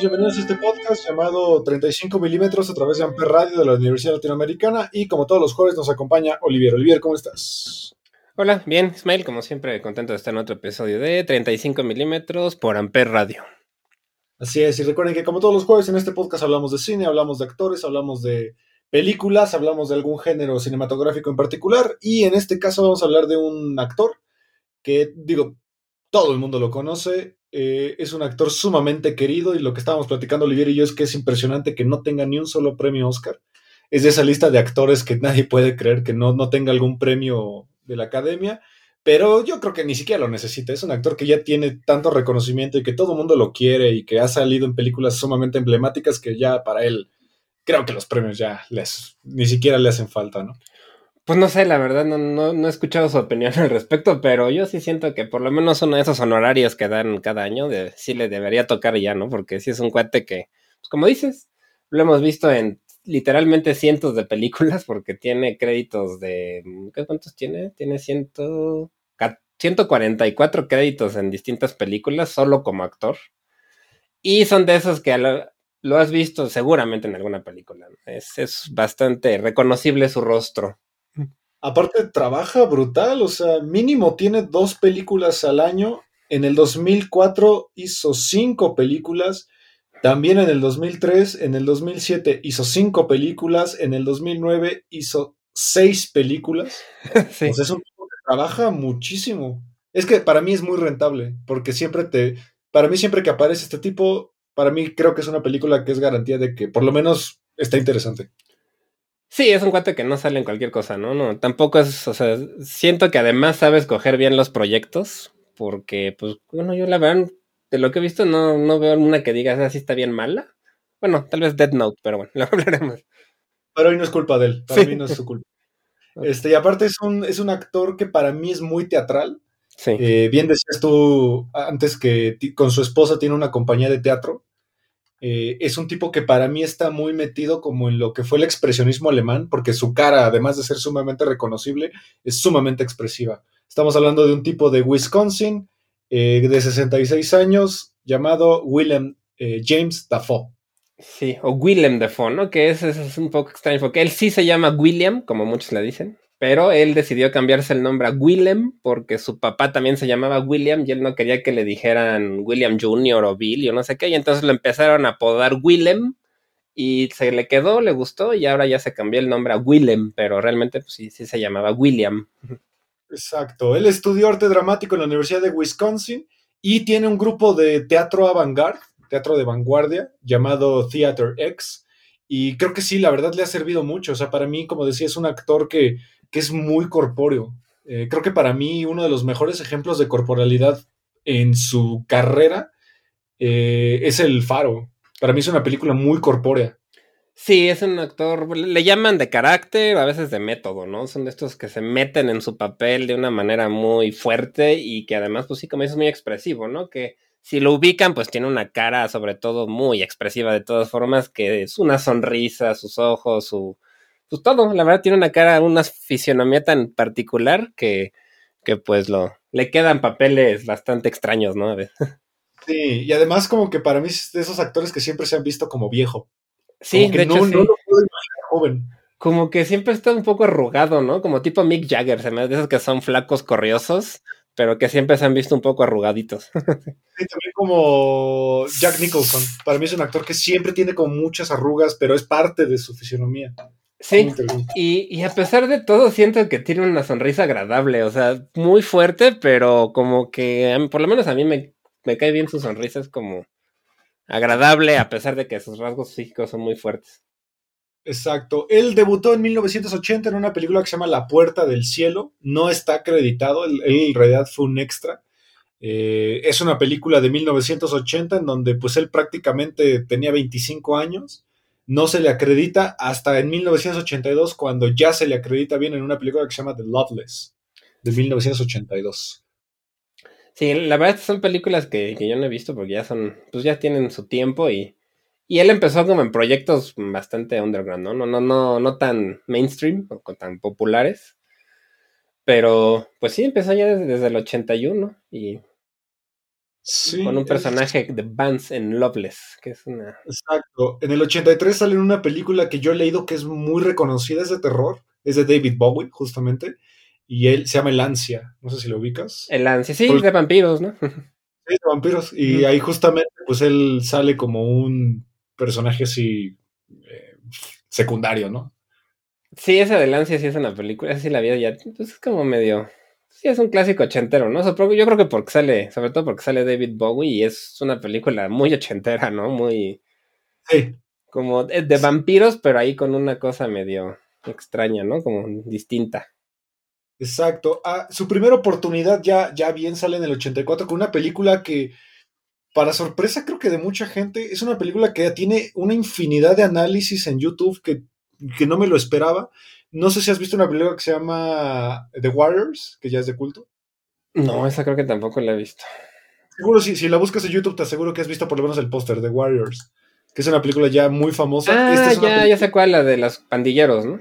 Todos, bienvenidos a este podcast llamado 35 milímetros a través de Amper Radio de la Universidad Latinoamericana y como todos los jueves nos acompaña Olivier. Olivier, ¿cómo estás? Hola, bien, Ismael, como siempre, contento de estar en otro episodio de 35 milímetros por Amper Radio. Así es, y recuerden que como todos los jueves en este podcast hablamos de cine, hablamos de actores, hablamos de películas, hablamos de algún género cinematográfico en particular y en este caso vamos a hablar de un actor que, digo, todo el mundo lo conoce, eh, es un actor sumamente querido y lo que estábamos platicando Olivier y yo es que es impresionante que no tenga ni un solo premio Oscar. Es de esa lista de actores que nadie puede creer que no, no tenga algún premio de la academia, pero yo creo que ni siquiera lo necesita. Es un actor que ya tiene tanto reconocimiento y que todo el mundo lo quiere y que ha salido en películas sumamente emblemáticas que ya para él creo que los premios ya les, ni siquiera le hacen falta, ¿no? Pues no sé, la verdad, no, no, no, he escuchado su opinión al respecto, pero yo sí siento que por lo menos uno de esos honorarios que dan cada año, sí le debería tocar ya, ¿no? Porque sí es un cuate que, pues como dices, lo hemos visto en literalmente cientos de películas, porque tiene créditos de. ¿Qué cuántos tiene? Tiene ciento, 144 créditos en distintas películas, solo como actor. Y son de esos que lo, has visto seguramente en alguna película. Es bastante reconocible su rostro. Aparte, trabaja brutal, o sea, mínimo tiene dos películas al año. En el 2004 hizo cinco películas. También en el 2003, en el 2007 hizo cinco películas. En el 2009 hizo seis películas. sí. Es un tipo que trabaja muchísimo. Es que para mí es muy rentable, porque siempre te. Para mí, siempre que aparece este tipo, para mí creo que es una película que es garantía de que por lo menos está interesante. Sí, es un cuate que no sale en cualquier cosa, ¿no? No, tampoco es, o sea, siento que además sabe escoger bien los proyectos, porque, pues, bueno, yo la verdad, de lo que he visto, no, no veo una que diga así está bien mala. Bueno, tal vez Dead Note, pero bueno, lo hablaremos. Pero hoy no es culpa de él, para sí. mí no es su culpa. Este, y aparte es un, es un actor que para mí es muy teatral. Sí. Eh, bien decías tú antes que con su esposa tiene una compañía de teatro. Eh, es un tipo que para mí está muy metido como en lo que fue el expresionismo alemán, porque su cara, además de ser sumamente reconocible, es sumamente expresiva. Estamos hablando de un tipo de Wisconsin, eh, de 66 años, llamado William eh, James Dafoe. Sí, o Willem Dafoe, ¿no? Que es, es, un poco extraño, porque él sí se llama William, como muchos le dicen, pero él decidió cambiarse el nombre a Willem porque su papá también se llamaba William y él no quería que le dijeran William Jr. o Bill o no sé qué, y entonces lo empezaron a apodar Willem y se le quedó, le gustó y ahora ya se cambió el nombre a Willem, pero realmente pues, sí, sí se llamaba William. Exacto, él estudió arte dramático en la Universidad de Wisconsin y tiene un grupo de teatro avant-garde, teatro de vanguardia, llamado Theater X, y creo que sí, la verdad le ha servido mucho, o sea, para mí, como decía, es un actor que que es muy corpóreo. Eh, creo que para mí uno de los mejores ejemplos de corporalidad en su carrera eh, es El Faro. Para mí es una película muy corpórea. Sí, es un actor, le llaman de carácter, a veces de método, ¿no? Son de estos que se meten en su papel de una manera muy fuerte y que además, pues sí, como dices, muy expresivo, ¿no? Que si lo ubican, pues tiene una cara sobre todo muy expresiva de todas formas, que es una sonrisa, sus ojos, su, pues todo, la verdad tiene una cara, una fisionomía tan particular que, que pues lo, le quedan papeles bastante extraños, ¿no? Sí, y además como que para mí es de esos actores que siempre se han visto como viejo. Sí, como que de no, hecho, sí. no lo puedo imaginar joven. Como que siempre está un poco arrugado, ¿no? Como tipo Mick Jagger, se me de esos que son flacos corriosos, pero que siempre se han visto un poco arrugaditos. Sí, también como Jack Nicholson. Para mí es un actor que siempre tiene como muchas arrugas, pero es parte de su fisionomía. Sí, y, y, a pesar de todo siento que tiene una sonrisa agradable, o sea, muy fuerte, pero como que por lo menos a mí me, me cae bien su sonrisa, es como agradable a pesar de que sus rasgos físicos son muy fuertes. Exacto. Él debutó en 1980 en una película que se llama La Puerta del Cielo. No está acreditado, él, en realidad fue un extra. Eh, es una película de 1980 en donde pues él prácticamente tenía 25 años no se le acredita hasta en 1982, cuando ya se le acredita bien en una película que se llama The Loveless, de 1982. Sí, la verdad son películas que, yo no he visto porque ya son, pues ya tienen su tiempo y, y él empezó como en proyectos bastante underground, ¿no? No, no, no, no tan mainstream o tan populares. Pero, pues sí, empezó ya desde, desde el 81 y con un personaje de Vance en Loveless, que es una... Exacto. En el 83 sale una película que yo he leído que es muy reconocida, es de terror, es de David Bowie, justamente, y él se llama El Ansia, no sé si lo ubicas. El Ansia, sí, de vampiros, ¿no? Sí, de vampiros, y ahí justamente, pues él sale como un personaje así eh, secundario, ¿no? Sí, esa del Ansia sí es una película, esa sí la vi ya, pues es como medio Sí, es un clásico ochentero, ¿no? yo creo que porque sale, sobre todo porque sale David Bowie y es una película muy ochentera, ¿no? Muy... Sí. Como de, vampiros, pero ahí con una cosa medio extraña, ¿no? Como distinta. Exacto. Ah, su primera oportunidad ya, ya bien sale en el 84 con una película que, para sorpresa creo que de mucha gente, es una película que tiene una infinidad de análisis en YouTube que, que no me lo esperaba. No sé si has visto una película que se llama The Warriors, que ya es de culto. No, esa creo que tampoco la he visto. Seguro, si, si la buscas en YouTube, te aseguro que has visto por lo menos el póster, The Warriors, que es una película ya muy famosa. Ah, ya, ya sé cuál, la de los pandilleros, ¿no?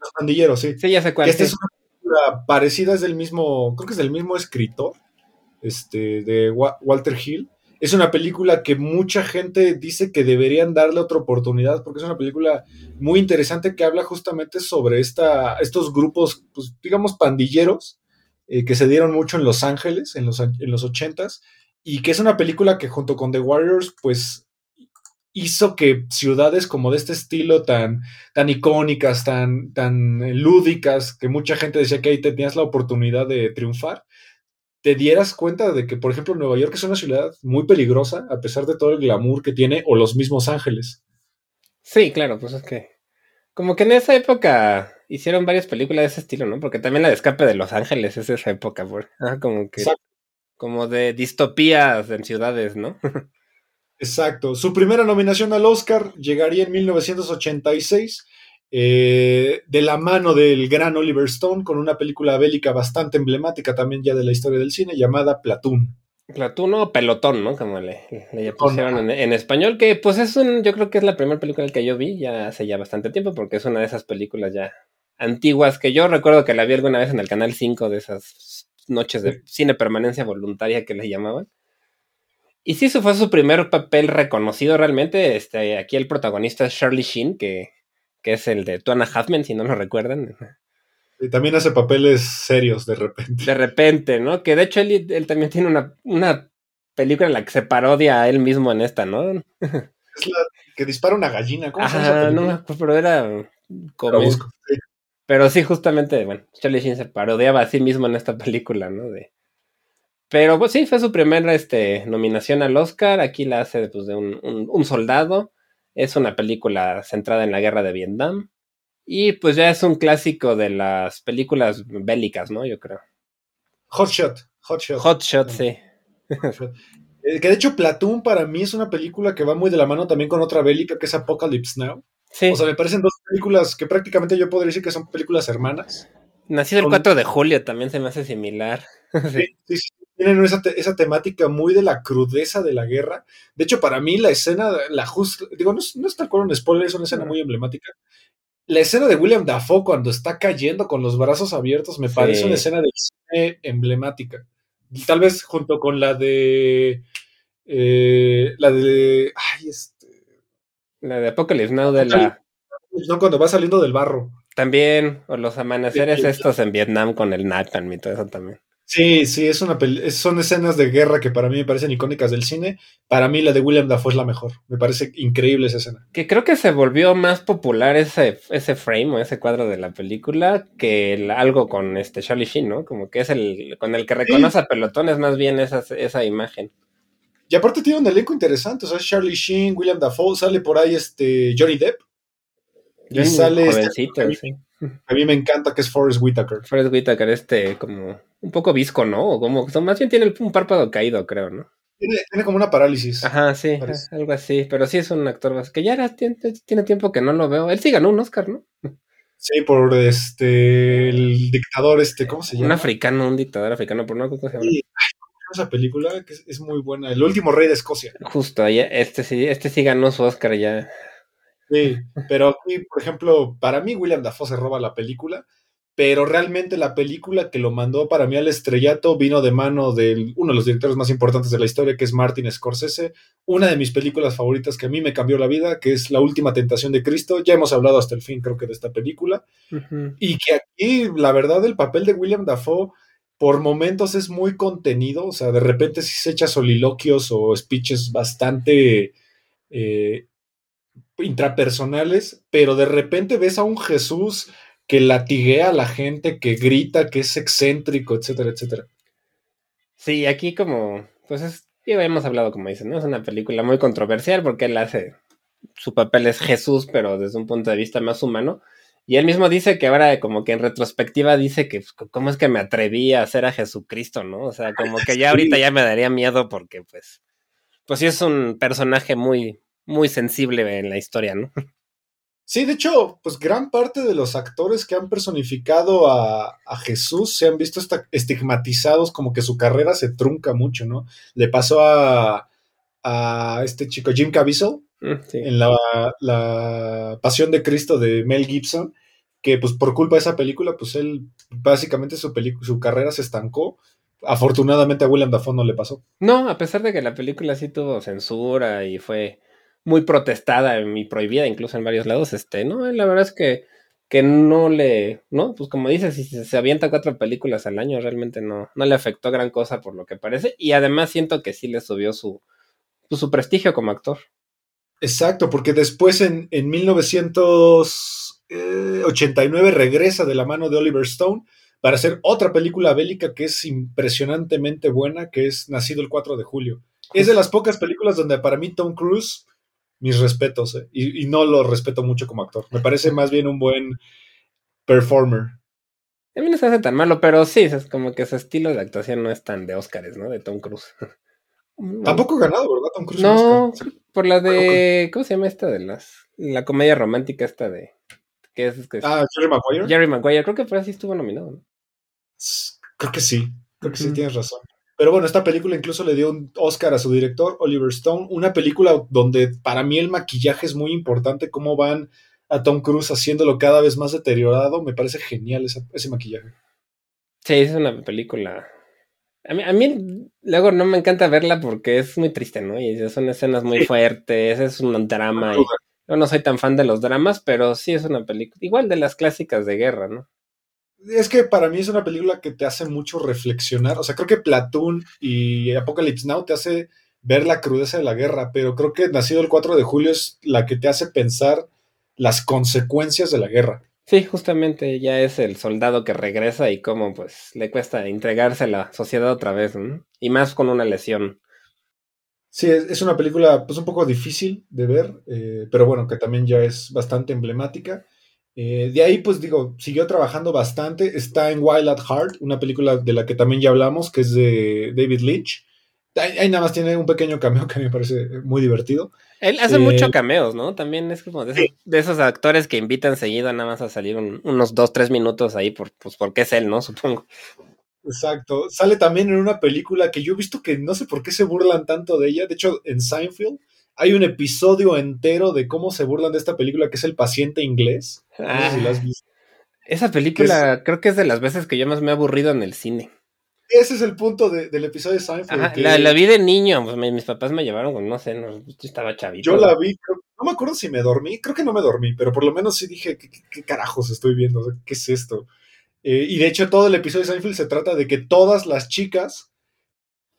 Los pandilleros, sí. Sí, ya sé cuál. Esta es una película parecida, es del mismo, creo que es del mismo escritor, este, de Walter Hill es una película que mucha gente dice que deberían darle otra oportunidad porque es una película muy interesante que habla justamente sobre esta, estos grupos, pues, digamos, pandilleros eh, que se dieron mucho en Los Ángeles en los, en los 80s y que es una película que junto con The Warriors, pues hizo que ciudades como de este estilo tan, tan icónicas, tan, tan lúdicas, que mucha gente decía que ahí tenías la oportunidad de triunfar, te dieras cuenta de que, por ejemplo, Nueva York es una ciudad muy peligrosa, a pesar de todo el glamour que tiene, o los mismos Ángeles. Sí, claro, pues es que. Como que en esa época hicieron varias películas de ese estilo, ¿no? Porque también la de escape de Los Ángeles es esa época, por, ah, como que. Como de distopías en ciudades, ¿no? Exacto. Su primera nominación al Oscar llegaría en 1986 eh, de la mano del gran Oliver Stone con una película bélica bastante emblemática también ya de la historia del cine llamada Platoon. Platoon o Pelotón, ¿no? Como le, pusieron en, español, que pues es un, yo creo que es la primera película que yo vi ya hace ya bastante tiempo, porque es una de esas películas ya antiguas que yo recuerdo que la vi alguna vez en el Canal 5 de esas noches de cine permanencia voluntaria que le llamaban. Y sí, eso fue su primer papel reconocido realmente. Este, aquí el protagonista es Charlie Sheen, que que es el de Tuana Hathman, si no lo recuerdan. Y también hace papeles serios de repente. De repente, ¿no? Que de hecho él, también tiene una, una, película en la que se parodia a él mismo en esta, ¿no? Es la que dispara una gallina. ¿Cómo Ajá, no, pero era como... Pero sí, justamente, bueno, Charlie Sheen se parodiaba a sí mismo en esta película, ¿no? De... Pero pues sí, fue su primera este, nominación al Oscar. Aquí la hace pues, de un, un soldado es una película centrada en la guerra de Vietnam. Y pues ya es un clásico de las películas bélicas, ¿no? Yo creo. Hot Shot. Hot Shot. Hot Shot, sí. Eh, que de hecho Platoon para mí es una película que va muy de la mano también con otra bélica que es Apocalypse Now. Sí. O sea, me parecen dos películas que prácticamente yo podría decir que son películas hermanas. Nacido el 4 de julio también se me hace similar. sí, sí, sí, tienen esa, esa, temática muy de la crudeza de la guerra. De hecho, para mí la escena, la justa, digo, no, no es tal cual un spoiler, es una escena muy emblemática. La escena de William Dafoe cuando está cayendo con los brazos abiertos me parece una escena de cine emblemática. Tal vez junto con la de... Eh, la de... Ay, este... La de Apocalypse Now de la... No, cuando va saliendo del barro. También, o los amaneceres estos en Vietnam con el Nathan y todo eso también. Sí, sí, es una son escenas de guerra que para mí me parecen icónicas del cine. Para mí la de William Dafoe es la mejor. Me parece increíble esa escena. Que creo que se volvió más popular ese, ese frame o ese cuadro de la película que algo con este Charlie Sheen, ¿no? Como que es el con el que reconoce a Pelotón es más bien esa, esa imagen. Y aparte tiene un elenco interesante, o sea, Charlie Sheen, William Dafoe, sale por ahí este Johnny Depp. Y sale este, a mí me encanta que es Forrest Whitaker. Forrest Whitaker, este, como un poco visco, ¿no? O como, más bien tiene un párpado caído, creo, ¿no? Tiene, como una parálisis. Ajá, sí, algo así. Pero sí es un actor que ya tiene, tiene, tiempo que no lo veo. Él sí ganó un Oscar, ¿no? Sí, por este, el dictador, este, ¿cómo se llama? Un africano, un dictador africano, por no cómo se llama. Sí. Esa película que es, muy buena, El último rey de Escocia. Justo, este sí, este sí ganó su Oscar ya. Sí, pero aquí, por ejemplo, para mí William Dafoe se roba la película, pero realmente la película que lo mandó para mí al estrellato vino de mano de uno de los directores más importantes de la historia, que es Martin Scorsese, una de mis películas favoritas que a mí me cambió la vida, que es La Última Tentación de Cristo. Ya hemos hablado hasta el fin, creo que, de esta película. Y que aquí, la verdad, el papel de William Dafoe por momentos es muy contenido, o sea, de repente sí se echa soliloquios o speeches bastante... Eh, intrapersonales, pero de repente ves a un Jesús que latiguea a la gente, que grita, que es excéntrico, etcétera, etcétera. Sí, aquí como, pues es, ya hemos hablado como dicen, ¿no? Es una película muy controversial porque él hace, su papel es Jesús, pero desde un punto de vista más humano. Y él mismo dice que ahora, como que en retrospectiva, dice que, pues, ¿cómo es que me atreví a hacer a Jesucristo, no? O sea, como que ya ahorita ya me daría miedo porque, pues, pues sí es un personaje muy, muy sensible en la historia, ¿no? Sí, de hecho, pues gran parte de los actores que han personificado a, Jesús se han visto estigmatizados como que su carrera se trunca mucho, ¿no? Le pasó a, a este chico Jim Caviezel mm, en la, la, Pasión de Cristo de Mel Gibson, que pues por culpa de esa película, pues él básicamente su, su carrera se estancó. Afortunadamente a William Dafoe no le pasó. No, a pesar de que la película sí tuvo censura y fue muy protestada y prohibida incluso en varios lados, este, no, la verdad es que, que no le, no, pues como dices, si se avienta cuatro películas al año, realmente no, no le afectó gran cosa por lo que parece, y además siento que sí le subió su, pues, su prestigio como actor. Exacto, porque después en, en 1989 regresa de la mano de Oliver Stone para hacer otra película bélica que es impresionantemente buena, que es Nacido el 4 de julio. Es de las pocas películas donde para mí Tom Cruise mis respetos, eh, y, no lo respeto mucho como actor. Me parece más bien un buen performer. A mí no se hace tan malo, pero sí, es como que su estilo de actuación no es tan de Oscars, ¿no? De Tom Cruise. Tampoco ganado, ¿verdad? Tom Cruise. No, por la de. ¿Cómo se llama esta de las. La comedia romántica esta de. ¿Qué es? ah, Jerry Maguire. Jerry Maguire, creo que por así estuvo nominado, ¿no? Creo que sí, creo que sí tienes razón. Pero bueno, esta película incluso le dio un Oscar a su director, Oliver Stone, una película donde para mí el maquillaje es muy importante, cómo van a Tom Cruise haciéndolo cada vez más deteriorado, me parece genial ese, maquillaje. Sí, es una película. A mí, a mí, luego no me encanta verla porque es muy triste, ¿no? Y son escenas muy fuertes, es un drama. Y yo no soy tan fan de los dramas, pero sí es una película, igual de las clásicas de guerra, ¿no? Es que para mí es una película que te hace mucho reflexionar. O sea, creo que Platoon y Apocalypse Now te hace ver la crudeza de la guerra, pero creo que Nacido el 4 de julio es la que te hace pensar las consecuencias de la guerra. Sí, justamente ya es el soldado que regresa y cómo pues le cuesta entregarse a la sociedad otra vez, y más con una lesión. Sí, es, una película pues un poco difícil de ver, eh, pero bueno, que también ya es bastante emblemática. Eh, de ahí, pues digo, siguió trabajando bastante. Está en Wild at Heart, una película de la que también ya hablamos, que es de David Lynch. Ahí, nada más tiene un pequeño cameo que me parece muy divertido. Él hace muchos eh, cameos, ¿no? También es como de esos, actores que invitan seguido nada más a salir unos dos, tres minutos ahí, por, pues porque es él, ¿no? Supongo. Exacto. Sale también en una película que yo he visto que no sé por qué se burlan tanto de ella. De hecho, en Seinfeld hay un episodio entero de cómo se burlan de esta película que es El paciente inglés. Ah, esa película creo que es de las veces que yo más me he aburrido en el cine. Ese es el punto del episodio de Seinfeld. la, vi de niño, pues, mis papás me llevaron, no sé, no, yo estaba chavito. Yo la vi, no me acuerdo si me dormí, creo que no me dormí, pero por lo menos sí dije, ¿qué, carajos estoy viendo? ¿Qué es esto? Eh, y de hecho todo el episodio de Seinfeld se trata de que todas las chicas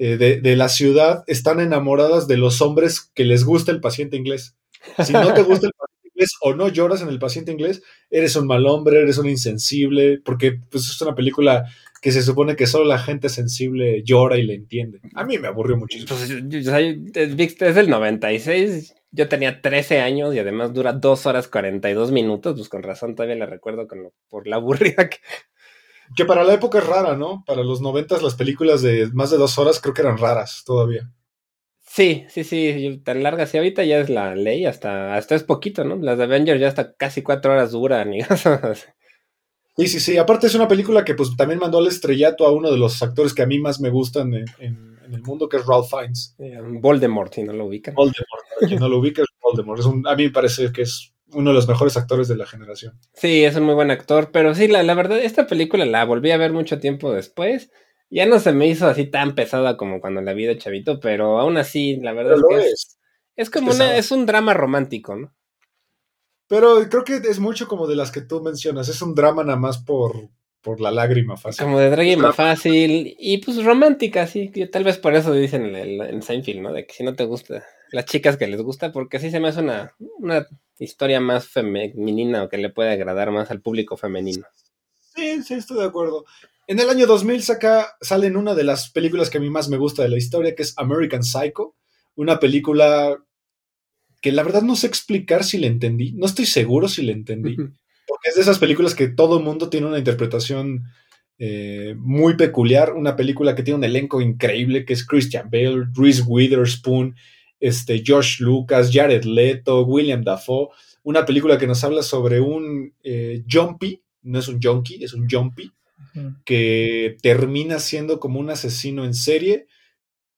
eh, de, de, la ciudad están enamoradas de los hombres que les gusta el paciente inglés. Si no te gusta el paciente inglés o no lloras en el paciente inglés, eres un mal hombre, eres un insensible, porque pues, es una película que se supone que solo la gente sensible llora y le entiende. A mí me aburrió muchísimo. Pues, es del 96, yo tenía 13 años y además dura 2 horas 42 minutos, pues con razón todavía la recuerdo con por la aburrida que... Que para la época es rara, ¿no? Para los 90 las películas de más de dos horas creo que eran raras todavía. Sí, sí, sí, tan largas. Y ahorita ya es la ley, hasta, hasta es poquito, ¿no? Las de Avengers ya hasta casi cuatro horas duran. Y Sí, sí, sí. Aparte es una película que pues también mandó al estrellato a uno de los actores que a mí más me gustan en, en, el mundo, que es Ralph Fiennes. Voldemort, si no lo ubican. Voldemort, si no lo Voldemort. Es un, a mí me parece que es uno de los mejores actores de la generación. Sí, es un muy buen actor, pero sí, la, la verdad, esta película la volví a ver mucho tiempo después. Ya no se me hizo así tan pesada como cuando la vi de chavito, pero aún así, la verdad es que es, es, como una, es un drama romántico, ¿no? Pero creo que es mucho como de las que tú mencionas. Es un drama nada más por, por la lágrima fácil. Como de lágrima fácil. Y pues romántica, sí. Tal vez por eso dicen en, en Seinfeld, ¿no? De que si no te gusta, las chicas que les gusta, porque así se me hace una, una historia más femenina o que le puede agradar más al público femenino. Sí, sí, estoy de acuerdo. En el año 2000 saca, sale en una de las películas que a mí más me gusta de la historia, que es American Psycho. Una película que la verdad no sé explicar si le entendí, no estoy seguro si le entendí, porque es de esas películas que todo el mundo tiene una interpretación eh, muy peculiar, una película que tiene un elenco increíble, que es Christian Bale, Reese Witherspoon, este, Josh Lucas, Jared Leto, William Dafoe, una película que nos habla sobre un eh, jumpy, no es un junkie, es un jumpy, que termina siendo como un asesino en serie,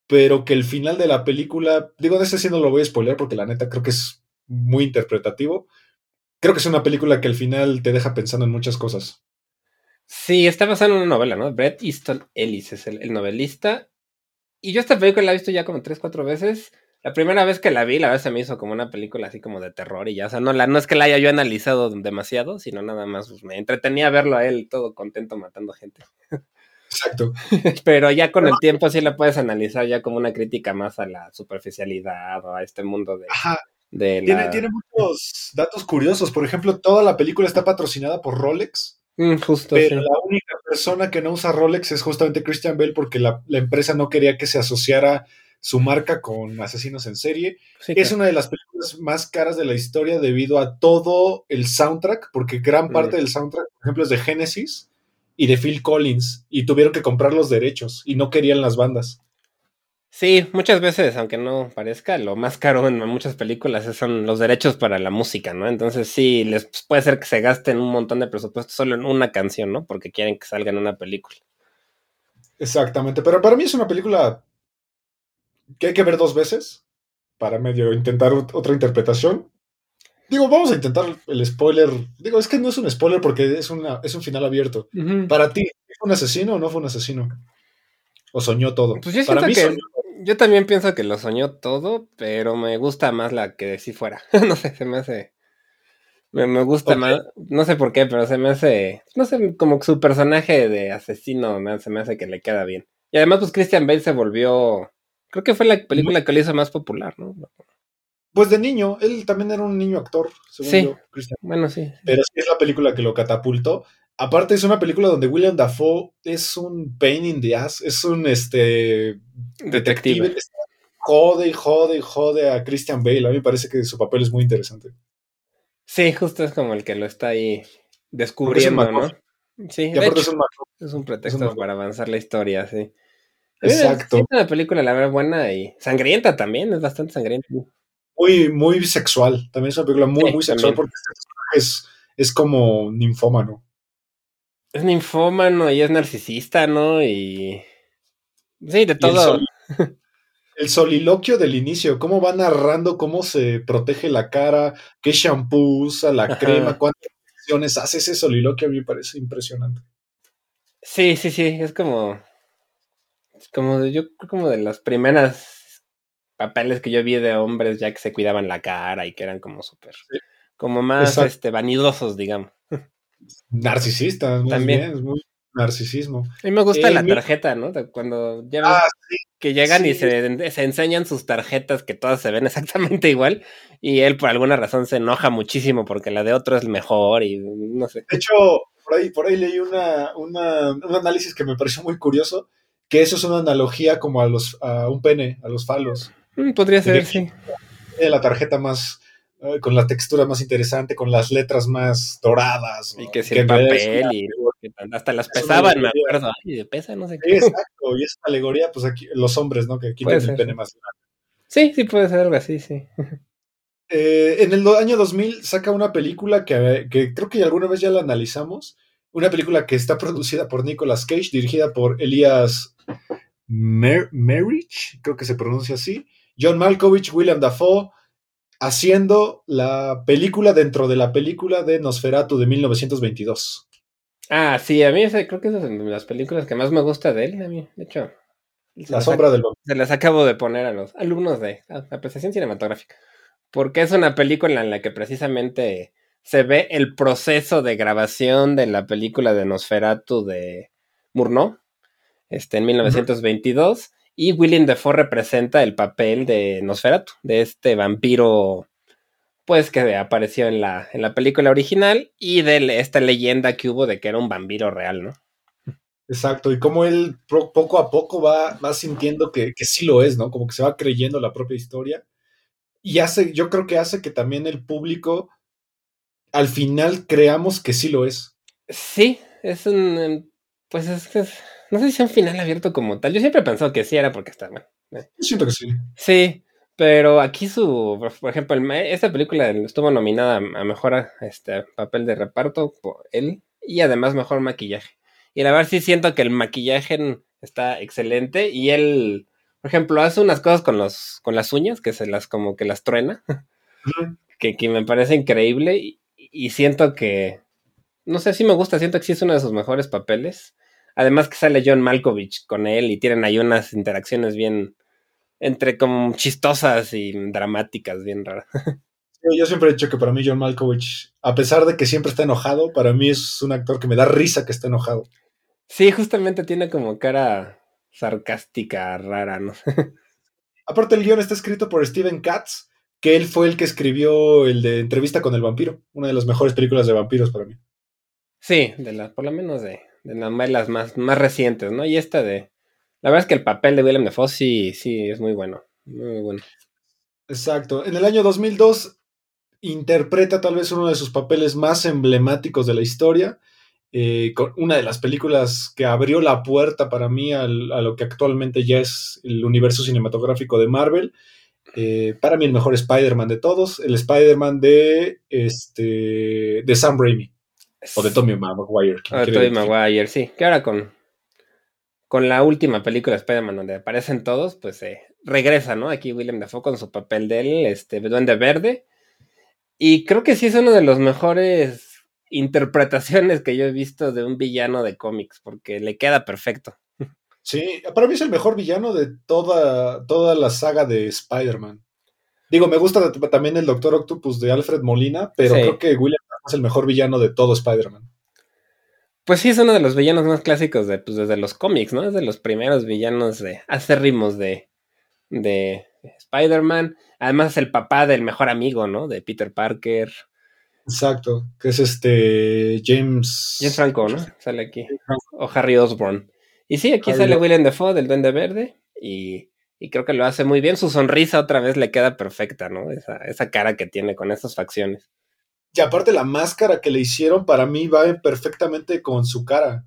pero que el final de la película, digo, de ese sí no lo voy a spoiler porque la neta creo que es muy interpretativo. Creo que es una película que al final te deja pensando en muchas cosas. Sí, está basada en una novela, ¿no? Bret Easton Ellis es el, novelista. Y yo esta película la he visto ya como tres, cuatro veces. La primera vez que la vi, la vez se me hizo como una película así como de terror y ya, o sea, no, la, no es que la haya yo analizado demasiado, sino nada más pues, me entretenía verlo a él todo contento matando gente. Exacto. Pero ya con el tiempo sí la puedes analizar ya como una crítica más a la superficialidad o a este mundo de... Ajá. tiene, tiene, muchos datos curiosos. Por ejemplo, toda la película está patrocinada por Rolex. Mm, justo. Pero la única persona que no usa Rolex es justamente Christian Bale porque la, empresa no quería que se asociara su marca con asesinos en serie. es una de las películas más caras de la historia debido a todo el soundtrack, porque gran parte mm. del soundtrack, por ejemplo, es de Genesis y de Phil Collins y tuvieron que comprar los derechos y no querían las bandas. Sí, muchas veces, aunque no parezca, lo más caro en muchas películas son los derechos para la música, ¿no? Entonces sí, les puede ser que se gasten un montón de presupuesto solo en una canción, ¿no? Porque quieren que salga en una película. Exactamente, pero para mí es una película que hay que ver dos veces para medio intentar otra interpretación. Digo, vamos a intentar el spoiler. Digo, es que no es un spoiler porque es, una, es un final abierto. Para ti, ¿fue un asesino o no fue un asesino? ¿O soñó todo? Pues yo Para mí que yo también pienso que lo soñó todo, pero me gusta más la que si fuera. no sé, se me hace. Me, gusta más. No sé por qué, pero se me hace. No sé, como su personaje de asesino se me hace que le queda bien. Y además, pues Christian Bale se volvió. Creo que fue la película que le hizo más popular, ¿no? Pues de niño, él también era un niño actor, según sí. yo, Christian. Bueno, sí. Pero sí es la película que lo catapultó. Aparte es una película donde William Dafoe es un pain in the ass, es un este detective. Jode y jode y jode a Christian Bale. A mí me parece que su papel es muy interesante. Sí, justo es como el que lo está ahí descubriendo, ¿no? Sí, de hecho, es, un es, un pretexto para avanzar la historia, sí. Exacto. Es una película, la verdad, buena y sangrienta también, es bastante sangrienta muy, muy sexual. También es una película muy, muy sexual porque es, es como ninfómano. Es ninfómano y es narcisista, ¿no? Y. Sí, de todo. El, soliloquio del inicio, cómo va narrando cómo se protege la cara, qué shampoo usa, la crema, cuántas acciones hace ese soliloquio, a mí me parece impresionante. Sí, sí, sí, es como. Como yo creo como de las primeras papeles que yo vi de hombres ya que se cuidaban la cara y que eran como súper, como más este, vanidosos, digamos. Narcisista, también. es muy narcisismo. A mí me gusta la tarjeta, ¿no? Cuando ya ah, que llegan y se, se, enseñan sus tarjetas que todas se ven exactamente igual y él por alguna razón se enoja muchísimo porque la de otro es mejor y no sé. De hecho, por ahí, por ahí leí una, una, un análisis que me pareció muy curioso, que eso es una analogía como a, los, a un pene, a los falos. Mm, podría ser, sí. La tarjeta más, eh, con la textura más interesante, con las letras más doradas. Y que si el papel y hasta las pesaban, me acuerdo. Ay, de pesa, no sé qué. Exacto, y esa alegoría, pues aquí, los hombres, ¿no? Que quitan el pene más grande. Sí, sí, puede ser algo así, sí. Eh, en el año 2000 saca una película que, que, creo que alguna vez ya la analizamos. Una película que está producida por Nicolas Cage, dirigida por Elias Merich, creo que se pronuncia así. John Malkovich, William Dafoe, haciendo la película dentro de la película de Nosferatu de 1922. Ah, sí, a mí creo que es de las películas que más me gusta de él, a mí, de hecho. La sombra del Se las acabo de poner a los alumnos de apreciación cinematográfica, porque es una película en la que precisamente se ve el proceso de grabación de la película de Nosferatu de Murnau, este, en 1922, y William Defoe representa el papel de Nosferatu, de este vampiro, pues que apareció en la, en la película original y de esta leyenda que hubo de que era un vampiro real, ¿no? Exacto, y como él poco a poco va, va sintiendo que, que, sí lo es, ¿no? Como que se va creyendo la propia historia. Y hace, yo creo que hace que también el público al final creamos que sí lo es. Sí, es un. Pues es, que no sé si es un final abierto como tal. Yo siempre he pensado que sí era porque está bueno. Eh. Siento que sí. Sí, pero aquí su, por ejemplo, esta película estuvo nominada a mejor este, papel de reparto por él y además mejor maquillaje. Y la verdad sí siento que el maquillaje está excelente y él, por ejemplo, hace unas cosas con los con las uñas que se las como que las truena, que, que, me parece increíble y, y, siento que, no sé si me gusta, siento que sí es uno de sus mejores papeles. Además que sale John Malkovich con él y tienen ahí unas interacciones bien, entre como chistosas y dramáticas, bien raras. Yo siempre he dicho que para mí John Malkovich, a pesar de que siempre está enojado, para mí es un actor que me da risa que esté enojado. Sí, justamente tiene como cara sarcástica, rara, ¿no? Aparte el guion está escrito por Steven Katz, que él fue el que escribió el de Entrevista con el vampiro, una de las mejores películas de vampiros para mí. Sí, de la, por lo menos de, de las novelas más, más recientes, ¿no? Y esta de... La verdad es que el papel de William Dafoe sí, sí es muy bueno, muy bueno. Exacto. En el año 2002 interpreta tal vez uno de sus papeles más emblemáticos de la historia, eh, con una de las películas que abrió la puerta para mí a lo que actualmente ya es el universo cinematográfico de Marvel. Eh, para mí el mejor Spider-Man de todos, el Spider-Man de, este, de Sam Raimi. O de Tommy Maguire. O Tommy Maguire, sí. Que ahora con, con la última película de Spider-Man donde aparecen todos, pues eh, regresa, ¿no? Aquí William Dafoe con su papel de él, este, Duende Verde. Y creo que sí es uno de los mejores interpretaciones que yo he visto de un villano de cómics, porque le queda perfecto. Sí, para mí es el mejor villano de toda, toda la saga de Spider-Man. Digo, me gusta también el Doctor Octopus de Alfred Molina, pero creo que William es el mejor villano de todo Spider-Man. Pues sí, es uno de los villanos más clásicos de, pues, desde los cómics, ¿no? Es de los primeros villanos de acérrimos de, de Spider-Man. Además es el papá del mejor amigo, ¿no? De Peter Parker. Exacto, que es este James... James Franco, ¿no? Sale aquí. O Harry Osborn. Y sí, aquí sale William Defoe del Duende Verde y, y, creo que lo hace muy bien. Su sonrisa otra vez le queda perfecta, ¿no? Esa, esa cara que tiene con esas facciones. Y aparte la máscara que le hicieron para mí va perfectamente con su cara.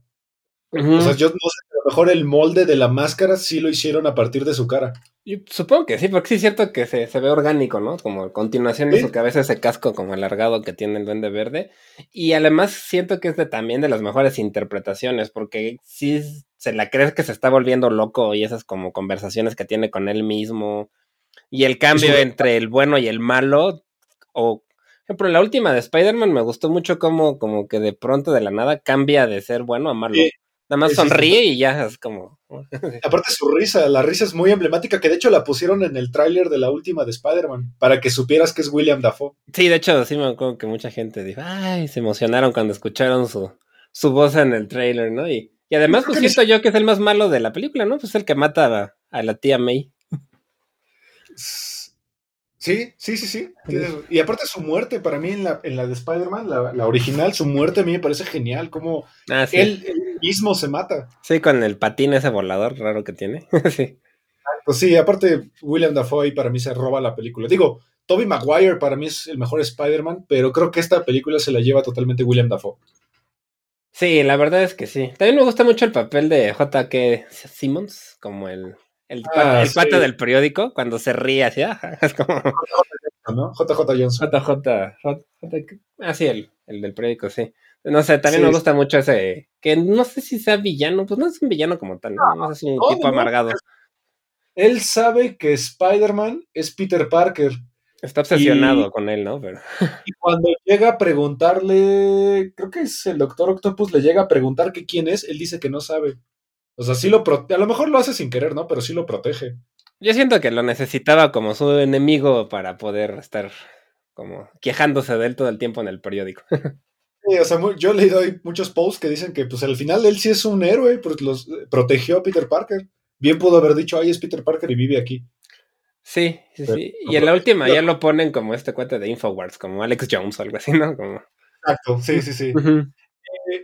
O sea, yo no sé, mejor el molde de la máscara sí lo hicieron a partir de su cara. Yo supongo que sí, porque sí es cierto que se, ve orgánico, ¿no? Como continuación de su cabeza, ese casco como alargado que tiene el duende verde. Y además siento que es de, también de las mejores interpretaciones, porque sí se la crees que se está volviendo loco y esas como conversaciones que tiene con él mismo. Y el cambio entre el bueno y el malo, o ejemplo, la última de Spider-Man me gustó mucho como, como que de pronto de la nada cambia de ser bueno a malo. Nada más sonríe y ya es como. Aparte su risa, la risa es muy emblemática, que de hecho la pusieron en el tráiler de la última de Spider-Man, para que supieras que es William Dafoe. Sí, de hecho, sí me acuerdo que mucha gente dijo, ay, se emocionaron cuando escucharon su, su voz en el tráiler, ¿no? Y, y además, pues siento yo que es el más malo de la película, ¿no? Pues el que mata a la tía May. Sí, sí, sí, sí. Y aparte su muerte, para mí en la, en la de Spider-Man, la, original, su muerte a mí me parece genial, como ah, él, mismo se mata. Sí, con el patín ese volador raro que tiene. sí. Pues sí, aparte William Dafoe para mí se roba la película. Digo, Toby Maguire para mí es el mejor Spider-Man, pero creo que esta película se la lleva totalmente William Dafoe. Sí, la verdad es que sí. También me gusta mucho el papel de J.K. Simmons, como el el, ah, pata, del periódico, cuando se ríe así, es como... JJ Johnson. JJ, ah, sí, el, el del periódico, sí. No sé, también me gusta mucho ese, que no sé si sea villano, pues no es un villano como tal, no, es un tipo amargado. Él sabe que Spider-Man es Peter Parker. Está obsesionado con él, ¿no? Pero... Y cuando llega a preguntarle, creo que es el Doctor Octopus, le llega a preguntar que quién es, él dice que no sabe. O sea, sí lo protege. A lo mejor lo hace sin querer, ¿no? Pero sí lo protege. Yo siento que lo necesitaba como su enemigo para poder estar como quejándose de él todo el tiempo en el periódico. Sí, o sea, yo he leído muchos posts que dicen que pues al final él sí es un héroe, porque los protegió a Peter Parker. Bien pudo haber dicho, ay, es Peter Parker y vive aquí. Sí, sí, sí. Y en la última ya lo ponen como este cuate de Infowars, como Alex Jones o algo así, ¿no? Como... Exacto, sí, sí, sí. Eh,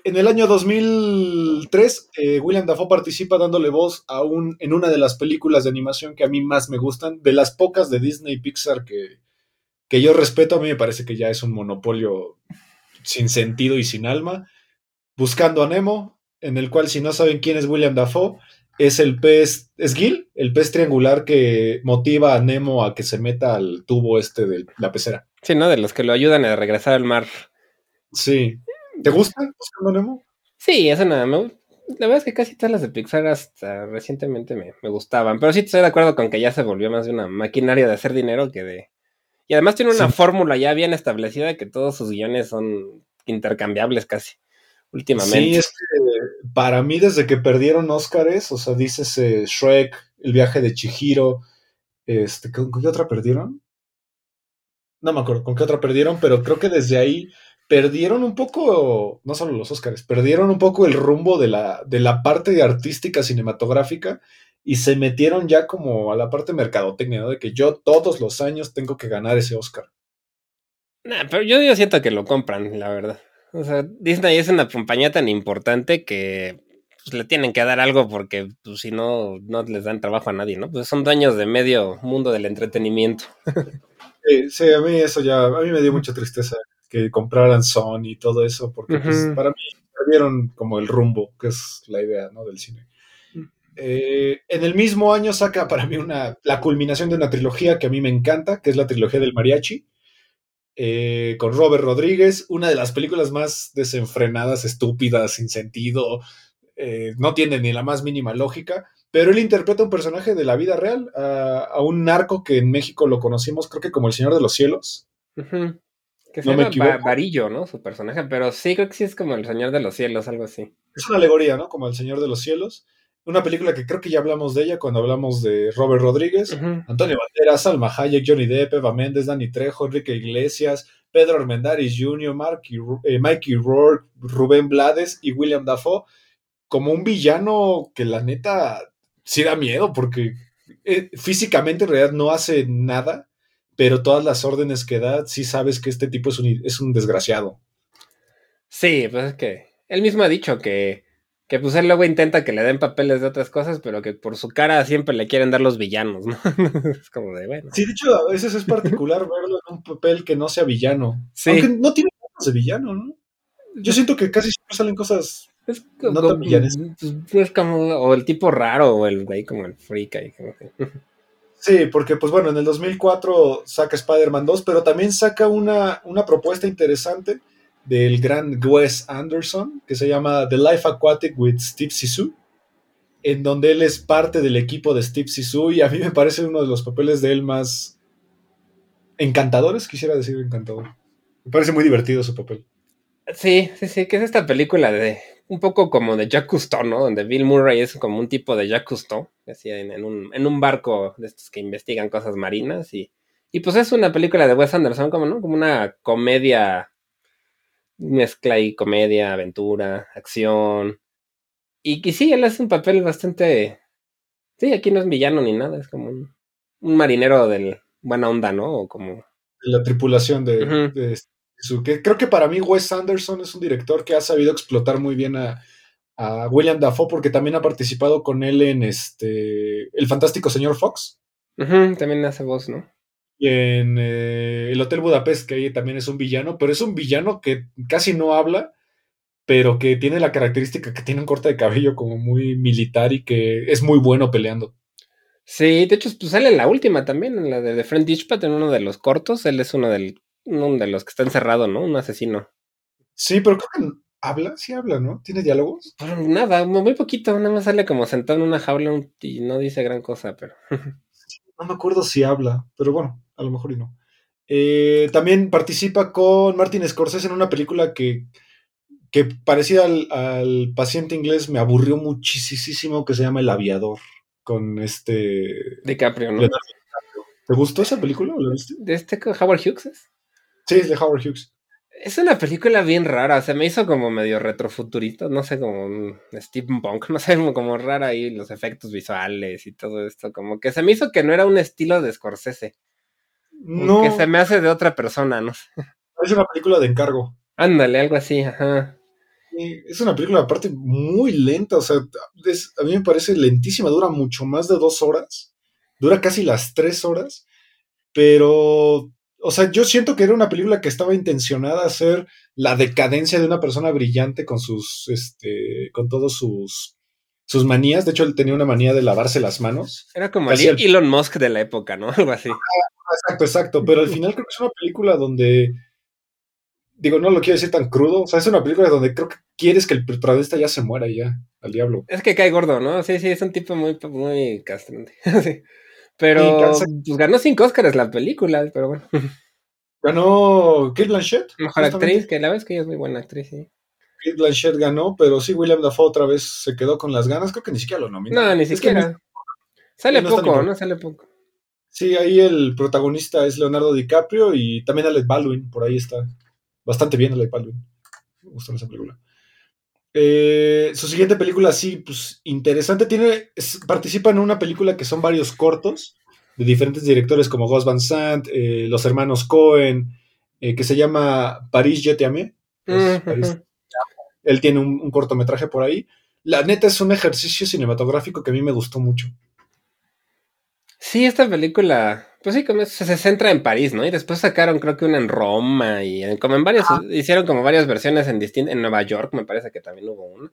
en el año 2003, eh, William Dafoe participa dándole voz a un, en una de las películas de animación que a mí más me gustan, de las pocas de Disney y Pixar que, que yo respeto, a mí me parece que ya es un monopolio sin sentido y sin alma. Buscando a Nemo, en el cual si no saben quién es William Dafoe, es el pez, es Gil, el pez triangular que motiva a Nemo a que se meta al tubo este de la pecera. Sí, ¿no? De los que lo ayudan a regresar al mar. Sí. ¿Te gusta Buscando Nemo? Sí, eso nada. Me, la verdad es que casi todas las de Pixar hasta recientemente me, me, gustaban. Pero sí estoy de acuerdo con que ya se volvió más de una maquinaria de hacer dinero que de. Y además tiene una fórmula ya bien establecida que todos sus guiones son intercambiables casi. Últimamente. Sí, es que para mí, desde que perdieron Óscares, o sea, dices Shrek, el viaje de Chihiro. Este, ¿con, ¿Con qué otra perdieron? No me acuerdo con qué otra perdieron, pero creo que desde ahí perdieron un poco, no solo los Oscars, perdieron un poco el rumbo de la, de la parte artística cinematográfica y se metieron ya como a la parte mercadotecnia, ¿no? De que yo todos los años tengo que ganar ese Oscar. Nah, pero yo, yo siento que lo compran, la verdad. O sea, Disney es una compañía tan importante que pues, le tienen que dar algo porque pues, si no, no les dan trabajo a nadie, ¿no? Pues son dueños de medio mundo del entretenimiento. sí, sí, a mí eso ya, a mí me dio mucha tristeza que compraran Sony y todo eso, porque pues, para mí perdieron como el rumbo, que es la idea ¿no? del cine. Mm. Eh, en el mismo año saca para mí una, la culminación de una trilogía que a mí me encanta, que es la trilogía del mariachi, eh, con Robert Rodríguez, una de las películas más desenfrenadas, estúpidas, sin sentido, eh, no tiene ni la más mínima lógica, pero él interpreta un personaje de la vida real, a, un narco que en México lo conocimos, creo que como el Señor de los Cielos. Que se no llama Varillo, ¿no? Su personaje, pero sí creo que sí es como el Señor de los Cielos, algo así. Es una alegoría, ¿no? Como el Señor de los Cielos. Una película que creo que ya hablamos de ella cuando hablamos de Robert Rodríguez, Antonio Banderas, Salma Hayek, Johnny Depp, Eva Méndez, Dani Trejo, Enrique Iglesias, Pedro Armendáriz Jr., eh, Mikey Rourke, Rubén Blades y William Dafoe, como un villano que la neta sí da miedo porque eh, físicamente en realidad no hace nada, pero todas las órdenes que da, sí sabes que este tipo es un, es un desgraciado. Sí, pues es que él mismo ha dicho que, que pues él luego intenta que le den papeles de otras cosas, pero que por su cara siempre le quieren dar los villanos, ¿no? es como de, bueno. Sí, de hecho, a veces es particular verlo en un papel que no sea villano. Sí. Aunque no tiene cosas de villano, ¿no? Yo siento que casi siempre salen cosas es como, no tan villanes. Es como, o el tipo raro, o el güey como el freak ahí, como que... Sí, porque pues bueno, en el 2004 saca Spider-Man 2, pero también saca una, una propuesta interesante del gran Wes Anderson, que se llama The Life Aquatic with Steve Sisu, en donde él es parte del equipo de Steve Sisu y a mí me parece uno de los papeles de él más encantadores, quisiera decir encantador. Me parece muy divertido su papel. Sí, sí, sí, que es esta película de un poco como de Jacques Cousteau, ¿no? Donde Bill Murray es como un tipo de Jacques Cousteau, así en, un, en un barco de estos que investigan cosas marinas y, y pues es una película de Wes Anderson como, ¿no? Como una comedia, mezcla y comedia, aventura, acción. Y, que sí, él hace un papel bastante... Sí, aquí no es villano ni nada, es como un, un marinero del buena onda, ¿no? O como... La tripulación de. Que creo que para mí Wes Anderson es un director que ha sabido explotar muy bien a, a William Dafoe porque también ha participado con él en este El Fantástico Señor Fox. también hace voz, ¿no? Y en eh, El Hotel Budapest, que ahí también es un villano, pero es un villano que casi no habla, pero que tiene la característica que tiene un corte de cabello como muy militar y que es muy bueno peleando. Sí, de hecho, pues sale en la última también, en la de The Friend Dishpat, en uno de los cortos. Él es uno, del, uno de los que está encerrado, ¿no? Un asesino. Sí, pero creo que habla, sí habla, ¿no? ¿Tiene diálogos? nada, muy poquito, nada más sale como sentado en una jaula y no dice gran cosa, pero. no me acuerdo si habla, pero bueno, a lo mejor y no. Eh, también participa con Martin Scorsese en una película que, que parecida al, al, paciente inglés me aburrió muchísimo, que se llama El Aviador con este... DiCaprio, ¿no? ¿Te gustó esa película o la viste? ¿De este Howard Hughes? Sí, es de Howard Hughes. Es una película bien rara, se me hizo como medio retrofuturista, no sé, como un steampunk, no sé, como rara ahí los efectos visuales y todo esto, como que se me hizo que no era un estilo de Scorsese. No. Que se me hace de otra persona, no sé. Es una película de encargo. Ándale, algo así, ajá es una película aparte muy lenta, o sea, a mí me parece lentísima, dura mucho más de dos horas, dura casi las tres horas, pero, o sea, yo siento que era una película que estaba intencionada a ser la decadencia de una persona brillante con sus, este, con todos sus, sus manías, de hecho él tenía una manía de lavarse las manos. Era como el Elon Musk de la época, ¿no? Algo así. exacto, exacto, pero al final creo que es una película donde digo, no lo quiero decir tan crudo. O sea, es una película donde creo que quieres que el protagonista ya se muera ya, al diablo. Es que cae gordo, ¿no? Sí, sí, es un tipo muy, muy castrante. Pero pues ganó cinco Oscars la película, pero bueno. Ganó Kate Blanchett. Mejor actriz, que la vez que ella es muy buena actriz, sí. Kate Blanchett ganó, pero sí, William Dafoe otra vez se quedó con las ganas. Creo que ni siquiera lo nominó. No, ni siquiera. Sale poco, ¿no? Sale poco. Sí, ahí el protagonista es Leonardo DiCaprio y también Alec Baldwin, por ahí está bastante bien el Baldwin. Me gustó esa película. Eh, su siguiente película, sí, pues interesante. Tiene, participa en una película que son varios cortos de diferentes directores como Gus Van Sant, eh, los hermanos Cohen, eh, que se llama París, je te amé. Él tiene un, un, cortometraje por ahí. La neta es un ejercicio cinematográfico que a mí me gustó mucho. Sí, esta película pues sí, como se, centra en París, ¿no? Y después sacaron, creo que una en Roma y como en varias, hicieron como varias versiones en en Nueva York, me parece que también hubo una.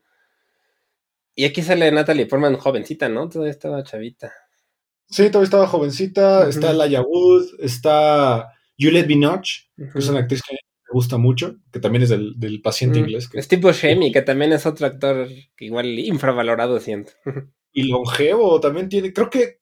Y aquí sale Natalie Portman jovencita, ¿no? Todavía estaba chavita. Sí, todavía estaba jovencita. Está Laia Wood, está Juliette Binoche, que es una actriz que me gusta mucho, que también es del, paciente inglés. Que... Steve Buscemi, que también es otro actor que igual infravalorado siento. y longevo también tiene, creo que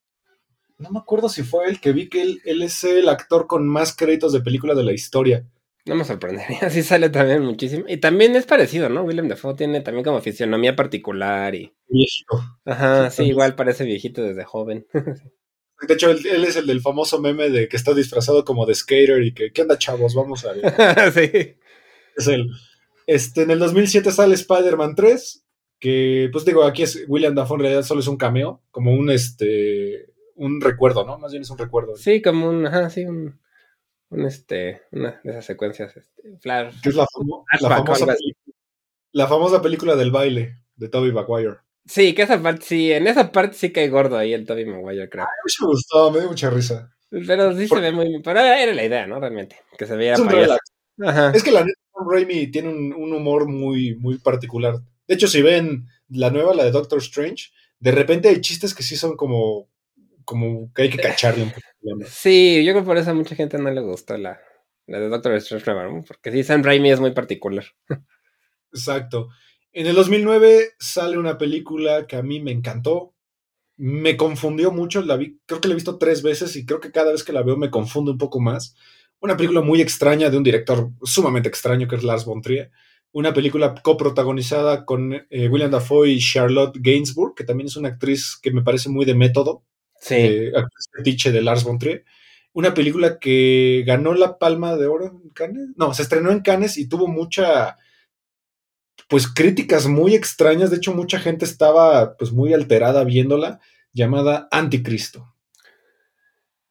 no me acuerdo si fue él que vi que él, es el actor con más créditos de película de la historia. No me sorprendería, así sale también muchísimo. Y también es parecido, ¿no? William Dafoe tiene también como fisionomía particular y... Viejito. Ajá, sí, igual parece viejito desde joven. De hecho, él, es el del famoso meme de que está disfrazado como de skater y que, ¿qué onda, chavos? Vamos a ver. sí. Es él. Este, en el 2007 sale Spider-Man 3, que, pues digo, aquí es William Dafoe en realidad solo es un cameo, como un, este, un recuerdo, ¿no? Más bien es un recuerdo. Sí, como un, ajá, sí, un, un este, una de esas secuencias, este, flash. Que es la, famosa, la famosa película del baile de Toby Maguire. Sí, que esa parte, sí, en esa parte sí cae gordo ahí el Toby Maguire, creo. A mí me gustó, me dio mucha risa. Pero sí se ve muy bien, pero era la idea, ¿no? Realmente, que se veía Ajá. Es que la neta, Raimi tiene un, un humor muy, muy particular. De hecho, si ven la nueva, la de Doctor Strange, de repente hay chistes que sí son como como que hay que cacharle un poco. Sí, yo creo que por eso a mucha gente no le gustó la, la de Doctor Strange porque sí, Sam Raimi es muy particular. Exacto. En el 2009 sale una película que a mí me encantó. Me confundió mucho, la vi, creo que la he visto tres veces y creo que cada vez que la veo me confunde un poco más. Una película muy extraña de un director sumamente extraño que es Lars von Trier, una película coprotagonizada con eh, William Dafoe y Charlotte Gainsbourg, que también es una actriz que me parece muy de método, Sí. eh, de Lars von Trier. Una película que ganó la Palma de Oro en Cannes. No, se estrenó en Cannes y tuvo mucha, pues críticas muy extrañas. De hecho, mucha gente estaba pues muy alterada viéndola, llamada Anticristo.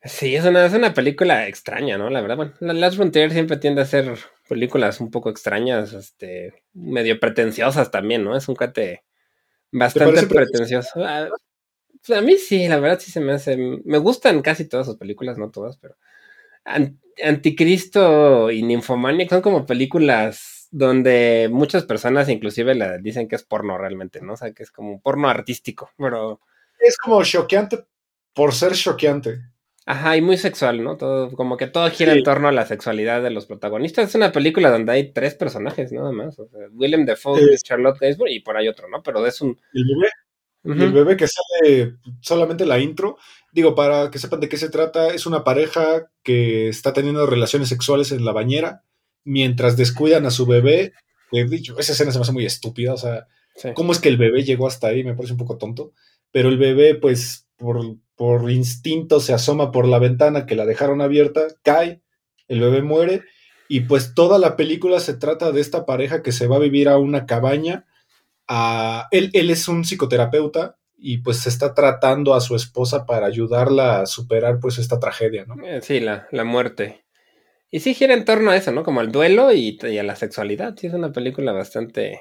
Sí, es una, es una película extraña, ¿no? La verdad, bueno, la- Lars von Trier siempre tiende a hacer películas un poco extrañas, este, medio pretenciosas también, ¿no? Es un cuate bastante pretencioso. Pues a mí sí, la verdad sí se me hace, me gustan casi todas sus películas, no todas, pero An- Anticristo y Nymphomaniac son como películas donde muchas personas inclusive la dicen que es porno realmente, ¿no? O sea, que es como un porno artístico, pero... Es como choqueante por ser choqueante. Ajá, y muy sexual, ¿no? Todo, como que todo gira Sí. en torno a la sexualidad de los protagonistas. Es una película donde hay tres personajes, nada más. O sea, William Defoe, Eh. Charlotte Gainsbourg y por ahí otro, ¿no? Pero es un... El bebé Y el bebé que sale solamente la intro, digo, para que sepan de qué se trata, es una pareja que está teniendo relaciones sexuales en la bañera mientras descuidan a su bebé. He dicho, esa escena se me hace muy estúpida, o sea, Sí. ¿cómo es que el bebé llegó hasta ahí? Me parece un poco tonto, pero el bebé, pues, por, por instinto se asoma por la ventana que la dejaron abierta, cae, el bebé muere, y pues toda la película se trata de esta pareja que se va a vivir a una cabaña él, él es un psicoterapeuta y pues se está tratando a su esposa para ayudarla a superar pues esta tragedia, ¿no? Eh, Sí, la, la muerte. Y sí gira en torno a eso, ¿no? Como al duelo y, y a la sexualidad. Sí, es una película bastante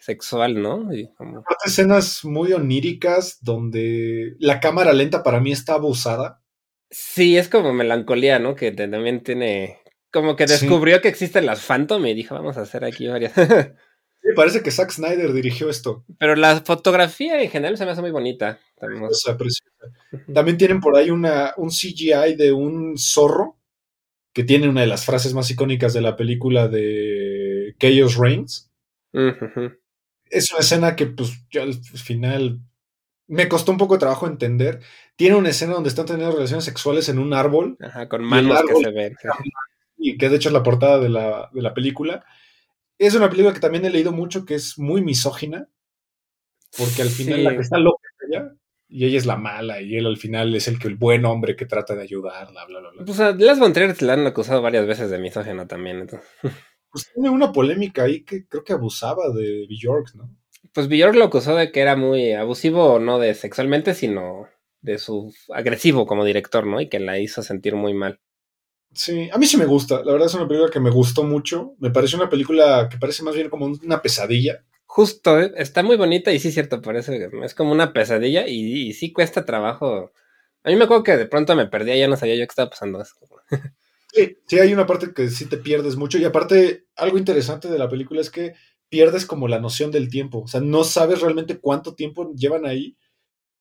sexual, ¿no? Y como... Escenas muy oníricas donde la cámara lenta para mí está abusada. Sí, es como melancolía, ¿no? Que también tiene... Como que Sí. descubrió que existen las Phantom y dijo, vamos a hacer aquí varias... Me parece que Zack Snyder dirigió esto. Pero la fotografía en general se me hace muy bonita. También. O sea, preciosa. También tienen por ahí una, un CGI de un zorro que tiene una de las frases más icónicas de la película de Chaos Reigns. Es una escena que, pues, yo al final me costó un poco de trabajo entender. Tiene una escena donde están teniendo relaciones sexuales en un árbol, Ajá, con manos que se ven. y que de hecho es la portada de la, de la película. Es una película que también he leído mucho, que es muy misógina, porque al final Sí. la que está loca es ella, y ella es la mala, y él al final es el que el buen hombre que trata de ayudarla, bla, bla, bla. Pues a Las von Trier la han acusado varias veces de misógino también. entonces. Pues tiene una polémica ahí que creo que abusaba de Bjork, ¿no? Pues Bjork lo acusó de que era muy abusivo, no de sexualmente, sino de su agresivo como director, ¿no? Y que la hizo sentir muy mal. Sí, a mí sí me gusta. La verdad es una película que me gustó mucho. Me parece una película que parece más bien como una pesadilla. Justo, ¿eh? está muy bonita y sí es cierto, parece es como una pesadilla y, y sí cuesta trabajo. A mí me acuerdo que de pronto me perdía, ya no sabía yo qué estaba pasando. Sí, sí, hay una parte que sí te pierdes mucho. Y aparte, algo interesante de la película es que pierdes como la noción del tiempo. O sea, no sabes realmente cuánto tiempo llevan ahí,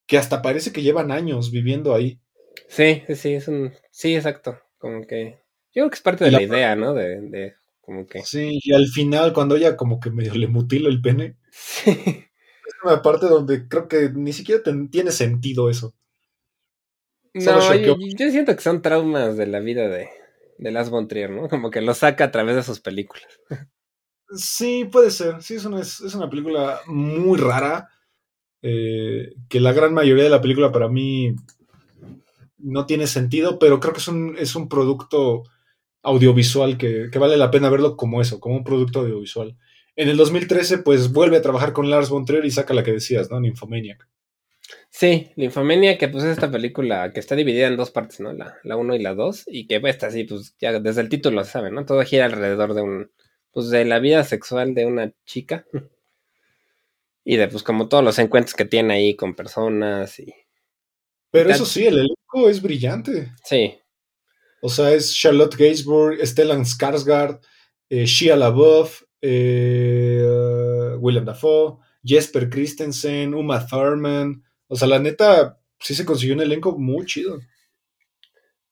que hasta parece que llevan años viviendo ahí. Sí, sí, sí, es un... Sí, exacto. Como que... Yo creo que es parte de la- la idea, ¿no? De, de como que... Sí, y al final, cuando ella como que medio le mutila el pene, Sí. es una parte donde creo que ni siquiera ten- tiene sentido eso. No, yo, yo siento que son traumas de la vida de, de Las von Trier, ¿no? Como que lo saca a través de sus películas. Sí, puede ser. Sí, es una, es una película muy rara. eh, que la gran mayoría de la película para mí no tiene sentido, pero creo que es un, es un producto audiovisual que, que vale la pena verlo como eso, como un producto audiovisual. En el 2013, pues vuelve a trabajar con Lars von Trier y saca la que decías, ¿no? Nymphomaniac. Sí, Linfomenia, que pues es esta película que está dividida en dos partes, ¿no? La, la 1 y la 2, y que pues, está así, pues ya desde el título se sabe, ¿no? Todo gira alrededor de un, pues de la vida sexual de una chica. Y de pues como todos los encuentros que tiene ahí con personas y... Pero eso sí, el elenco es brillante. Sí, O sea, es Charlotte Gainsbourg, Stellan Skarsgård, eh, Shia LaBeouf, eh, Willem Dafoe, Jesper Christensen, Uma Thurman. O sea, la neta, sí se consiguió un elenco muy chido.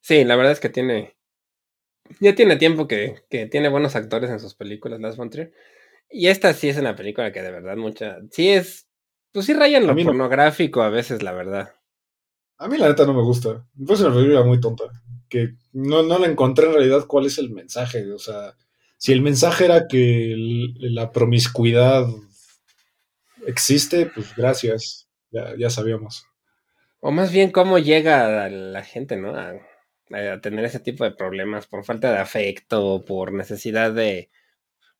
sí, la verdad es que tiene... Ya tiene tiempo que, que tiene buenos actores en sus películas, Las von Trier. Y esta sí es una película que de verdad mucha... Sí es... Pues sí rayan A lo no. pornográfico a veces, la verdad. A mí la neta no me gusta. Me parece una película muy tonta. Que no, no la encontré en realidad cuál es el mensaje. O sea, si el mensaje era que la promiscuidad existe, pues gracias, ya, sabíamos. O más bien cómo llega la gente, ¿no? A, a, tener ese tipo de problemas por falta de afecto, por necesidad de,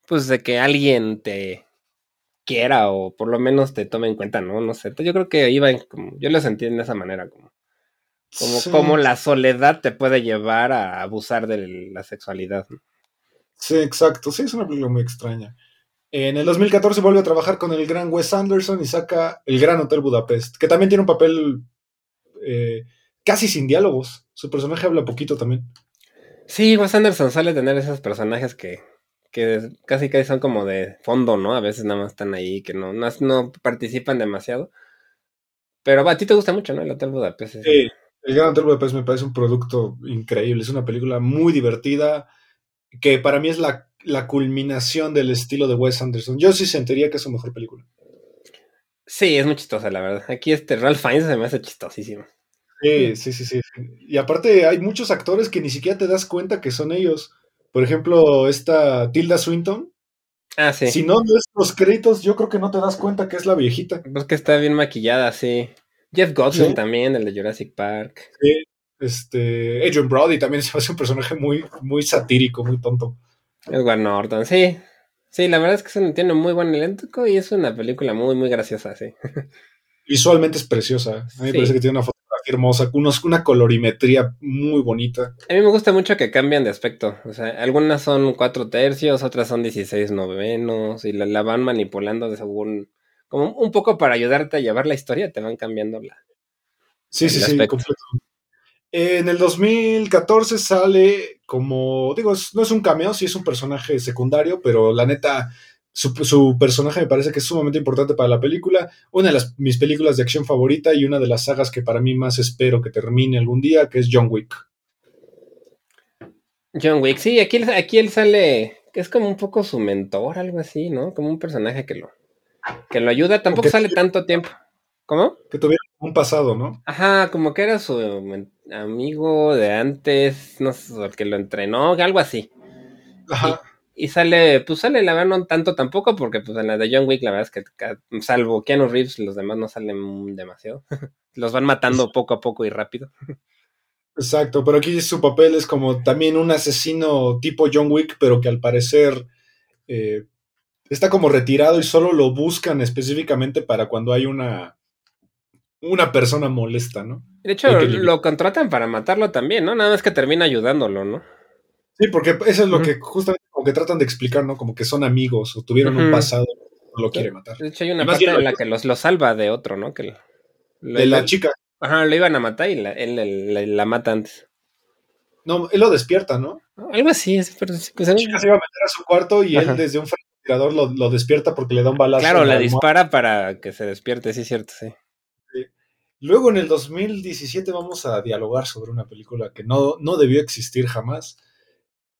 pues, de que alguien te quiera o por lo menos te tome en cuenta, ¿no? No sé. Yo creo que iba, como, yo lo sentí de esa manera, como, como, como la soledad te puede llevar a abusar de la sexualidad. Sí, exacto. Sí, es una película muy extraña. En el 2014 vuelve a trabajar con el gran Wes Anderson y saca El Gran Hotel Budapest, que también tiene un papel eh, casi sin diálogos. Su personaje habla poquito también. Sí, Wes Anderson suele tener esos personajes que, que casi casi son como de fondo, ¿no? A veces nada más están ahí, que no, no, participan demasiado. Pero a ti te gusta mucho, ¿no? El Hotel Budapest. Sí, El Gran Hotel Budapest me parece un producto increíble. Es una película muy divertida, que para mí es la, la culminación del estilo de Wes Anderson. Yo sí sentiría que es su mejor película. Sí, es muy chistosa, la verdad. Aquí este Ralph Fiennes se me hace chistosísimo. Sí, sí, sí, sí. Y aparte hay muchos actores que ni siquiera te das cuenta que son ellos. Por ejemplo, esta Tilda Swinton. Ah, sí. Si no ves los créditos, yo creo que no te das cuenta que es la viejita. Pues que está bien maquillada, sí. Jeff Goldblum también, el de Jurassic Park. Sí. Este, Adrian Brody también se hace un personaje muy, muy satírico, muy tonto. Edward Norton, sí. Sí, la verdad es que se tiene muy buen elenco y es una película muy, muy graciosa, sí. Visualmente es preciosa. A mí me parece que tiene una fotografía hermosa, una colorimetría muy bonita. A mí me gusta mucho que cambian de aspecto. O sea, algunas son cuatro tercios, otras son 16 novenos y la, van manipulando de según. Como un poco para ayudarte a llevar la historia, te van cambiando la. Sí, sí, sí, En el 2014 sale como, digo, no es un cameo, sí es un personaje secundario, pero la neta, su, personaje me parece que es sumamente importante para la película. Una de las, mis películas de acción favorita y una de las sagas que para mí más espero que termine algún día, que es John Wick. John Wick, sí, aquí, aquí él sale, que es como un poco su mentor, algo así, ¿no? Como un personaje que lo, que lo ayuda, tampoco sale tanto tiempo. ¿Cómo? Que tuviera un pasado, ¿no? Ajá, como que era su amigo de antes, no sé, el que lo entrenó, algo así. Ajá. Y, sale, pues sale, la verdad, no tanto tampoco, porque pues en la de John Wick, la verdad es que, salvo Keanu Reeves, los demás no salen demasiado. los van matando poco a poco y rápido. Exacto, pero aquí su papel es como también un asesino tipo John Wick, pero que al parecer eh, está como retirado y solo lo buscan específicamente para cuando hay una una persona molesta, ¿no? De hecho, lo contratan para matarlo también, ¿no? Nada más que termina ayudándolo, ¿no? Sí, porque eso es lo que justamente que tratan de explicar, ¿no? Como que son amigos o tuvieron un pasado no lo quiere matar. De hecho, hay una parte en la que los, lo salva de otro, ¿no? Que de la chica. Ajá, lo iban a matar y la, él, la mata antes. No, él lo despierta, ¿no? Algo así, pero pues, la chica se iba a meter a su cuarto y él desde un francotirador lo, lo, despierta porque le da un balazo. Claro, la dispara para que se despierte, sí, cierto, sí. Luego en el 2017 vamos a dialogar sobre una película que no, no debió existir jamás,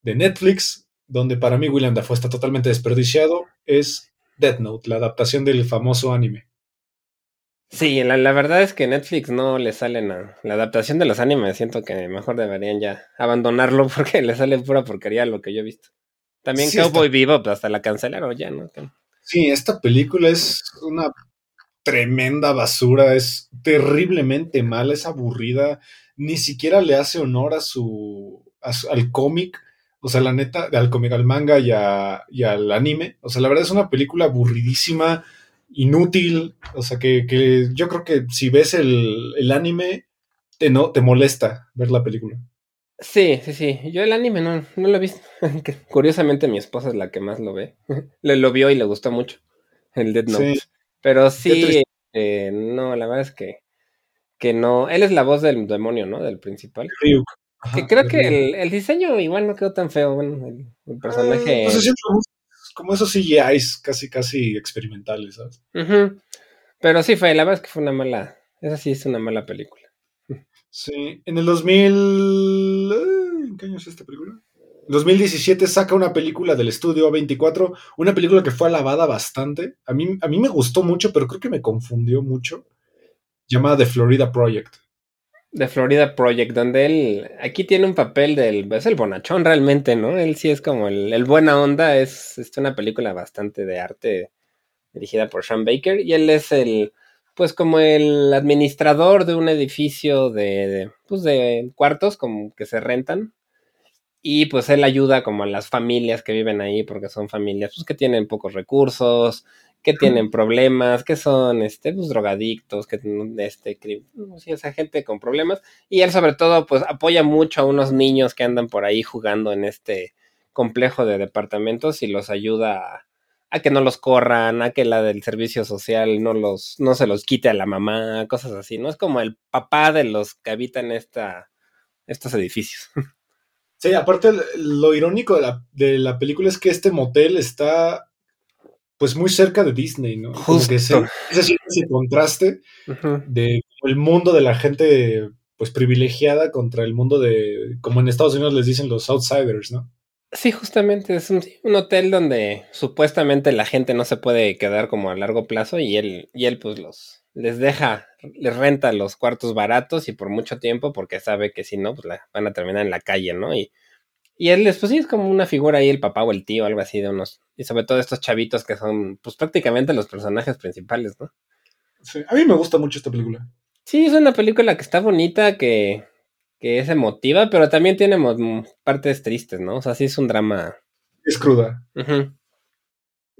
de Netflix, donde para mí William Dafoe está totalmente desperdiciado, es Death Note, la adaptación del famoso anime. Sí, la, verdad es que Netflix no le sale nada. La adaptación de los animes siento que mejor deberían ya abandonarlo porque le sale pura porquería lo que yo he visto. También Cowboy Vivo, pues hasta la cancelaron ya, ¿no? Sí, esta película es una tremenda basura, es terriblemente mala, es aburrida, ni siquiera le hace honor a su, al cómic, o sea, la neta, al cómic, al manga y, al anime, o sea, la verdad es una película aburridísima, inútil, o sea, que, yo creo que si ves el, anime, te, no, te molesta ver la película. Sí, sí, sí. Yo el anime no, no lo he visto. Curiosamente mi esposa es la que más lo ve. le lo vio y le gustó mucho. El Dead Note. Pero sí, eh, no, la verdad es que, que no. Él es la voz del demonio, ¿no? Del principal. Que creo que el, diseño igual no quedó tan feo. Bueno, el, personaje. no sé como esos CGIs casi, casi experimentales, ¿sabes? Pero sí fue, la verdad es que fue una mala. Esa sí es una mala película. Sí, en el 2000. ¿En qué año es esta película? 2017 saca una película del estudio A24, una película que fue alabada bastante. A mí, a mí me gustó mucho, pero creo que me confundió mucho. Llamada The Florida Project. De Florida Project, donde él aquí tiene un papel del. Es el bonachón realmente, ¿no? Él sí es como el, buena onda. Es, es, una película bastante de arte dirigida por Sean Baker. Y él es el. Pues como el administrador de un edificio de, de pues de cuartos como que se rentan. Y pues él ayuda como a las familias que viven ahí, porque son familias pues, que tienen pocos recursos, que tienen problemas, que son este, pues, drogadictos, que este, sí, esa gente con problemas. Y él sobre todo pues apoya mucho a unos niños que andan por ahí jugando en este complejo de departamentos y los ayuda a, que no los corran, a que la del servicio social no los, no se los quite a la mamá, cosas así, ¿no? Es como el papá de los que habitan esta, estos edificios. Sí, aparte lo irónico de la, de la película es que este motel está pues muy cerca de Disney, ¿no? Como que ese, ese, contraste de el mundo de la gente pues privilegiada contra el mundo de, como en Estados Unidos les dicen los outsiders, ¿no? Sí, justamente es un, hotel donde supuestamente la gente no se puede quedar como a largo plazo y él, y él pues los les deja, les renta los cuartos baratos y por mucho tiempo porque sabe que si no, pues la, van a terminar en la calle, ¿no? Y y él, pues sí, es como una figura ahí, el papá o el tío, algo así de unos. Y sobre todo estos chavitos que son, pues prácticamente los personajes principales, ¿no? Sí, a mí me gusta mucho esta película. Sí, es una película que está bonita, que, que es emotiva, pero también tiene partes tristes, ¿no? O sea, sí es un drama. Es cruda.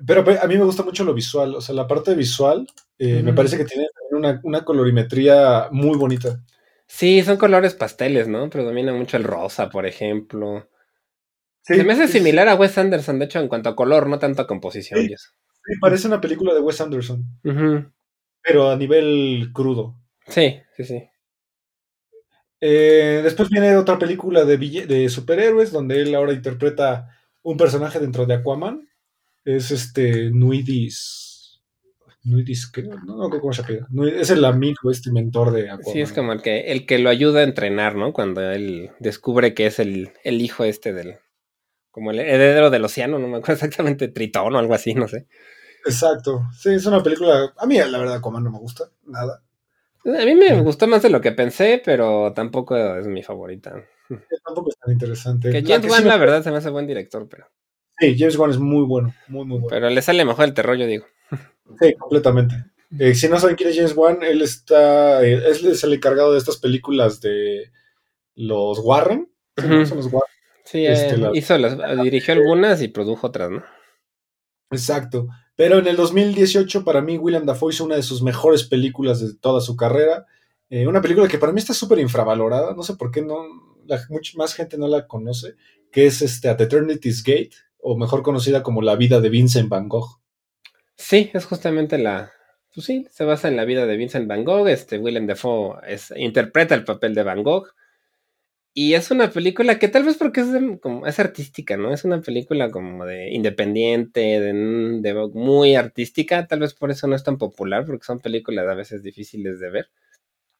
Pero a mí me gusta mucho lo visual, o sea, la parte visual eh, me parece que tiene una, una colorimetría muy bonita. Sí, son colores pasteles, ¿no? Predomina mucho el rosa, por ejemplo. Se me hace similar a Wes Anderson, de hecho, en cuanto a color, no tanto a composición. Sí, parece una película de Wes Anderson. Pero a nivel crudo. Sí, sí, sí. Eh, después viene otra película de, de superhéroes, donde él ahora interpreta un personaje dentro de Aquaman. Es este Nuidis Nuidis, no, no, cómo se pide. Es el amigo, este mentor de Aquaman. Sí, es como el que, el que lo ayuda a entrenar, ¿no? Cuando él descubre que es el, el hijo este del, como el heredero del océano, no me acuerdo exactamente, Tritón o algo así, no sé. Exacto. Sí, es una película. A mí, la verdad, como no me gusta nada. A mí me gustó más de lo que pensé, pero tampoco es mi favorita. tampoco es tan interesante. Que James Wan, la verdad, se me hace buen director, pero. Sí, James Wan es muy bueno, muy, muy bueno. Pero le sale mejor el terror, yo digo. Sí, completamente. Eh, si no saben quién es James Wan, él está. Eh, es el encargado de estas películas de los Warren. son los Warren? Sí, este, eh, hizo las, dirigió algunas y produjo otras, ¿no? Exacto. Pero en el 2018, para mí, William Dafoe hizo una de sus mejores películas de toda su carrera. Eh, una película que para mí está súper infravalorada. No sé por qué no, la, mucha más gente no la conoce. Que es este, At Eternity's Gate, o mejor conocida como La vida de Vincent Van Gogh. Sí, es justamente la. Pues sí, se basa en la vida de Vincent Van Gogh. Este William Dafoe es, interpreta el papel de Van Gogh. Y es una película que tal vez porque es, como, es artística, ¿no? Es una película como de independiente, de, muy artística, tal vez por eso no es tan popular, porque son películas a veces difíciles de ver.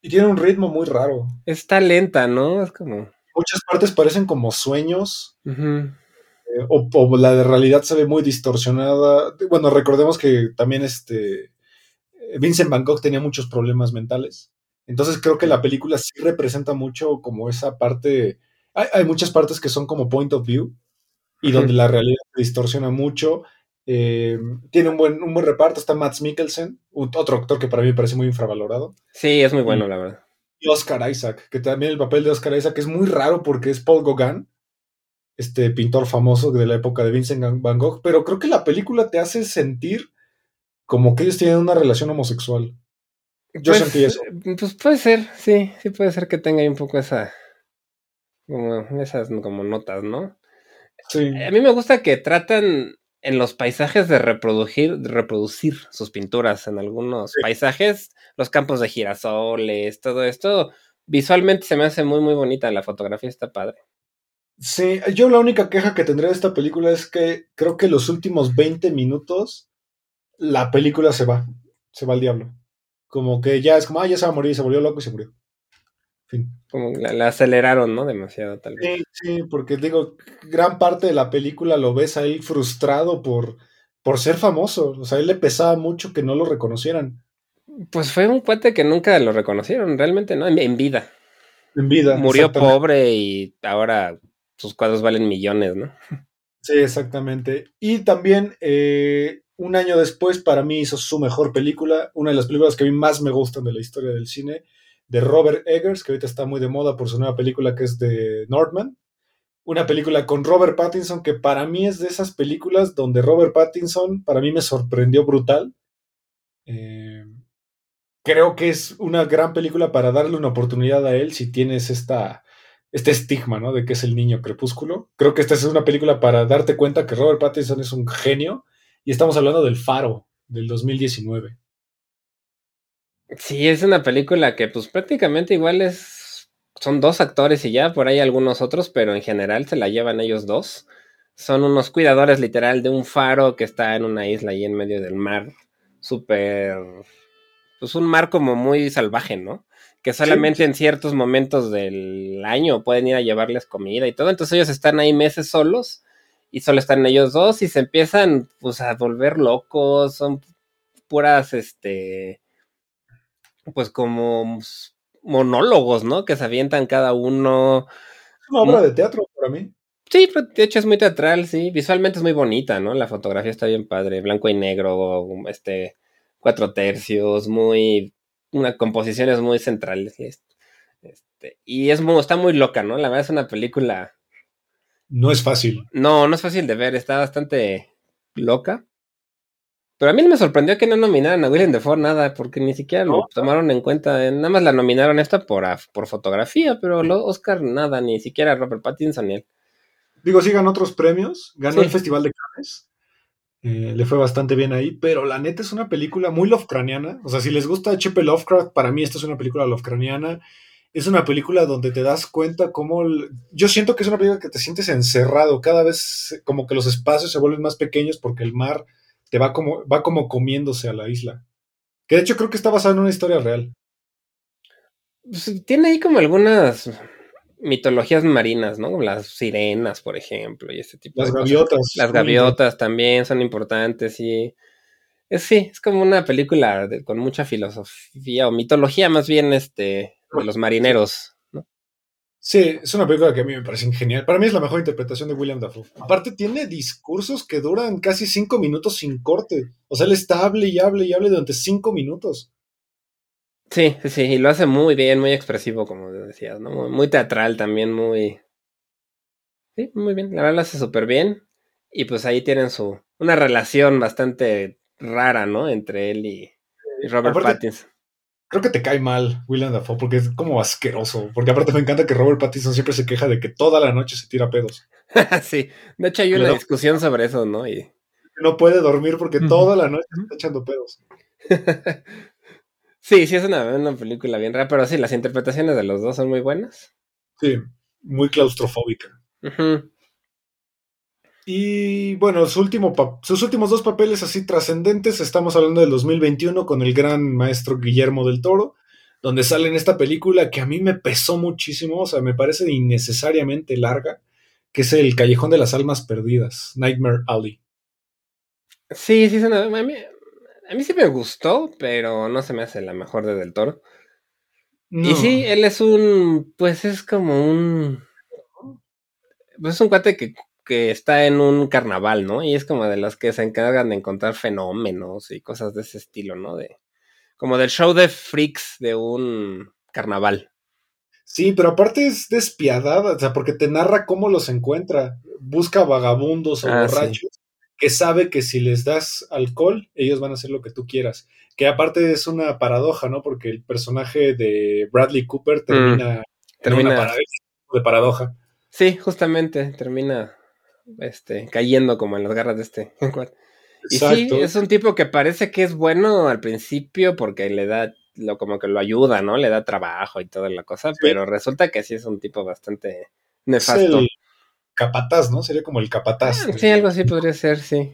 Y tiene un ritmo muy raro. Está lenta, ¿no? Es como... Muchas partes parecen como sueños. Eh, o, o, la de realidad se ve muy distorsionada. Bueno, recordemos que también este Vincent Van Gogh tenía muchos problemas mentales. Entonces creo que la película sí representa mucho como esa parte, hay, muchas partes que son como point of view y donde la realidad se distorsiona mucho. Eh, tiene un buen, un buen reparto, está Matt Mikkelsen, otro actor que para mí me parece muy infravalorado. Sí, es muy bueno, la verdad. Y Oscar Isaac, que también el papel de Oscar Isaac es muy raro porque es Paul Gauguin, este pintor famoso de la época de Vincent Van Gogh, pero creo que la película te hace sentir como que ellos tienen una relación homosexual. Yo pues, sentí eso. Pues puede ser, sí, sí puede ser que tenga ahí un poco esa, como esas como notas, ¿no? Sí. A mí me gusta que tratan en los paisajes de reproducir, de reproducir sus pinturas en algunos paisajes, los campos de girasoles, todo esto, visualmente se me hace muy muy bonita, la fotografía está padre. Sí, yo la única queja que tendré de esta película es que creo que los últimos 20 minutos la película se va, se va al diablo como que ya es como, ah, ya se va a morir, se volvió loco y se murió. Fin. Como la, aceleraron, ¿no? Demasiado, tal vez. Sí, sí, porque digo, gran parte de la película lo ves ahí frustrado por, por ser famoso. O sea, a él le pesaba mucho que no lo reconocieran. Pues fue un cuate que nunca lo reconocieron, realmente, ¿no? En, vida. En vida. Murió pobre y ahora sus cuadros valen millones, ¿no? Sí, exactamente. Y también eh, un año después, para mí hizo su mejor película, una de las películas que a mí más me gustan de la historia del cine, de Robert Eggers, que ahorita está muy de moda por su nueva película que es de Northman. Una película con Robert Pattinson, que para mí es de esas películas donde Robert Pattinson, para mí me sorprendió brutal. Eh, creo que es una gran película para darle una oportunidad a él si tienes esta, este estigma, ¿no? De que es el niño crepúsculo. Creo que esta es una película para darte cuenta que Robert Pattinson es un genio y estamos hablando del Faro del 2019. Sí, es una película que pues prácticamente igual es... Son dos actores y ya, por ahí algunos otros, pero en general se la llevan ellos dos. Son unos cuidadores literal de un faro que está en una isla ahí en medio del mar. Súper... Pues un mar como muy salvaje, ¿no? Que solamente en ciertos momentos del año pueden ir a llevarles comida y todo. Entonces ellos están ahí meses solos y solo están ellos dos y se empiezan pues a volver locos. Son puras, este pues como monólogos, ¿no? Que se avientan cada uno. Es una obra de teatro para mí. Sí, de hecho es muy teatral, sí. Visualmente es muy bonita, ¿no? La fotografía está bien padre, blanco y negro, este, cuatro tercios, muy, una composiciones muy centrales. Este, y es muy, está muy loca, ¿no? La verdad es una película. No es fácil. No, no es fácil de ver, está bastante loca. Pero a mí me sorprendió que no nominaran a William Defoe nada, porque ni siquiera lo tomaron en cuenta. Nada más la nominaron esta por, por fotografía, pero lo, Oscar nada, ni siquiera Robert Pattinson ni él. Digo, sí ganó otros premios, ganó el Festival de Cannes, eh, le fue bastante bien ahí, pero la neta es una película muy Lovecraftiana. O sea, si les gusta H.P. Lovecraft, para mí esta es una película Lovecraftiana. Es una película donde te das cuenta cómo... Yo siento que es una película que te sientes encerrado, cada vez como que los espacios se vuelven más pequeños porque el mar te va como, va como comiéndose a la isla. Que de hecho creo que está basado en una historia real. Pues, tiene ahí como algunas mitologías marinas, ¿no? Las sirenas, por ejemplo, y ese tipo Las gaviotas. Las gaviotas también son importantes y... Es, sí, es como una película con mucha filosofía o mitología más bien este, de los marineros. Sí, es una película que a mí me parece genial. Para mí es la mejor interpretación de William Dafoe. Aparte tiene discursos que duran casi cinco minutos sin corte. O sea, él está hable y hable y hable durante cinco minutos. Sí, sí, y lo hace muy bien, muy expresivo, como decías, ¿no? Muy, teatral también, muy... Sí, muy bien. La verdad lo hace súper bien. Y pues ahí tienen su... Una relación bastante rara, ¿no? Entre él y, Robert Pattinson creo que te cae mal William Dafoe porque es como asqueroso. Porque aparte me encanta que Robert Pattinson siempre se queja de que toda la noche se tira pedos. sí, de hecho hay una discusión sobre eso, ¿no? Y... No puede dormir porque toda la noche está echando pedos. sí, sí, es una, película bien rara, pero sí, las interpretaciones de los dos son muy buenas. Sí, muy claustrofóbica. Y bueno, sus últimos dos papeles así trascendentes, estamos hablando del 2021 con el gran maestro Guillermo del Toro, donde sale en esta película que a mí me pesó muchísimo, o sea, me parece innecesariamente larga, que es El Callejón de las Almas Perdidas, Nightmare Alley. Sí, sí, a, mí, a mí sí me gustó, pero no se me hace la mejor de Del Toro. Y sí, él es un, pues es como un... Pues es un cuate que que está en un carnaval, ¿no? Y es como de los que se encargan de encontrar fenómenos y cosas de ese estilo, ¿no? De, como del show de freaks de un carnaval. Sí, pero aparte es despiadada, o sea, porque te narra cómo los encuentra. Busca vagabundos o ah, borrachos que sabe que si les das alcohol, ellos van a hacer lo que tú quieras. Que aparte es una paradoja, ¿no? Porque el personaje de Bradley Cooper termina, mm, termina... de paradoja. Sí, justamente, termina este, cayendo como en las garras de este. y sí, es un tipo que parece que es bueno al principio porque le da, lo, como que lo ayuda, ¿no? Le da trabajo y toda la cosa, pero resulta que sí es un tipo bastante nefasto. capataz, ¿no? Sería como el capataz. Ah, sí, algo así podría ser, sí.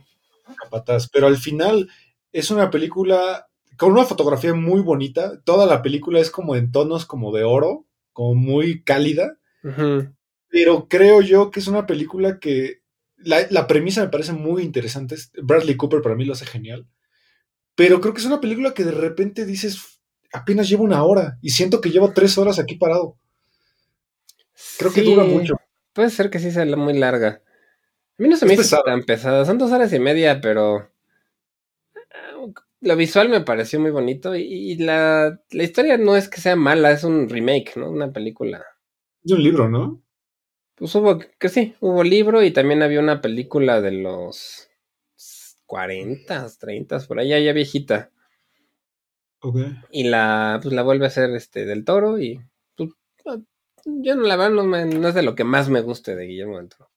Capataz, pero al final es una película con una fotografía muy bonita. Toda la película es como en tonos como de oro, como muy cálida. Pero creo yo que es una película que la, premisa me parece muy interesante. Bradley Cooper para mí lo hace genial. Pero creo que es una película que de repente dices, apenas lleva una hora y siento que llevo tres horas aquí parado. Creo que dura mucho. Puede ser que sí sea muy larga. A mí no se me hizo tan pesada. Son dos horas y media, pero lo visual me pareció muy bonito y, la, la, historia no es que sea mala, es un remake, ¿no? Una película. De un libro, ¿no? Pues hubo, que sí, hubo libro y también había una película de los 40, 30, por allá, ya viejita. Ok. Y la, pues la vuelve a hacer este del toro y pues, yo no la verdad no, no es de lo que más me guste de Guillermo del Toro.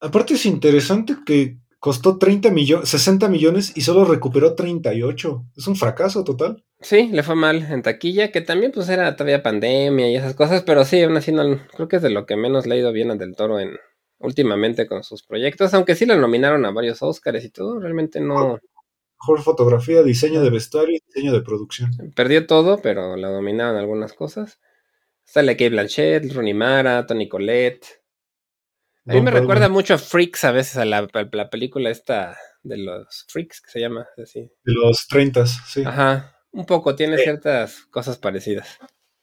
Aparte es interesante que costó 30 millones, 60 millones y solo recuperó 38. Es un fracaso total. Sí, le fue mal en taquilla, que también pues era todavía pandemia y esas cosas, pero sí, aún así no, creo que es de lo que menos le ha ido bien a Del Toro en últimamente con sus proyectos, aunque sí lo nominaron a varios Oscars y todo, realmente no... Mejor fotografía, diseño de vestuario y diseño de producción. Perdió todo, pero la dominaron algunas cosas. Sale Kate Blanchett, Rooney Mara, Tony Collette, a mí me recuerda mucho a Freaks a veces, a la, película esta de los Freaks, que se llama así. De los 30, sí. Ajá, un poco, tiene ciertas cosas parecidas.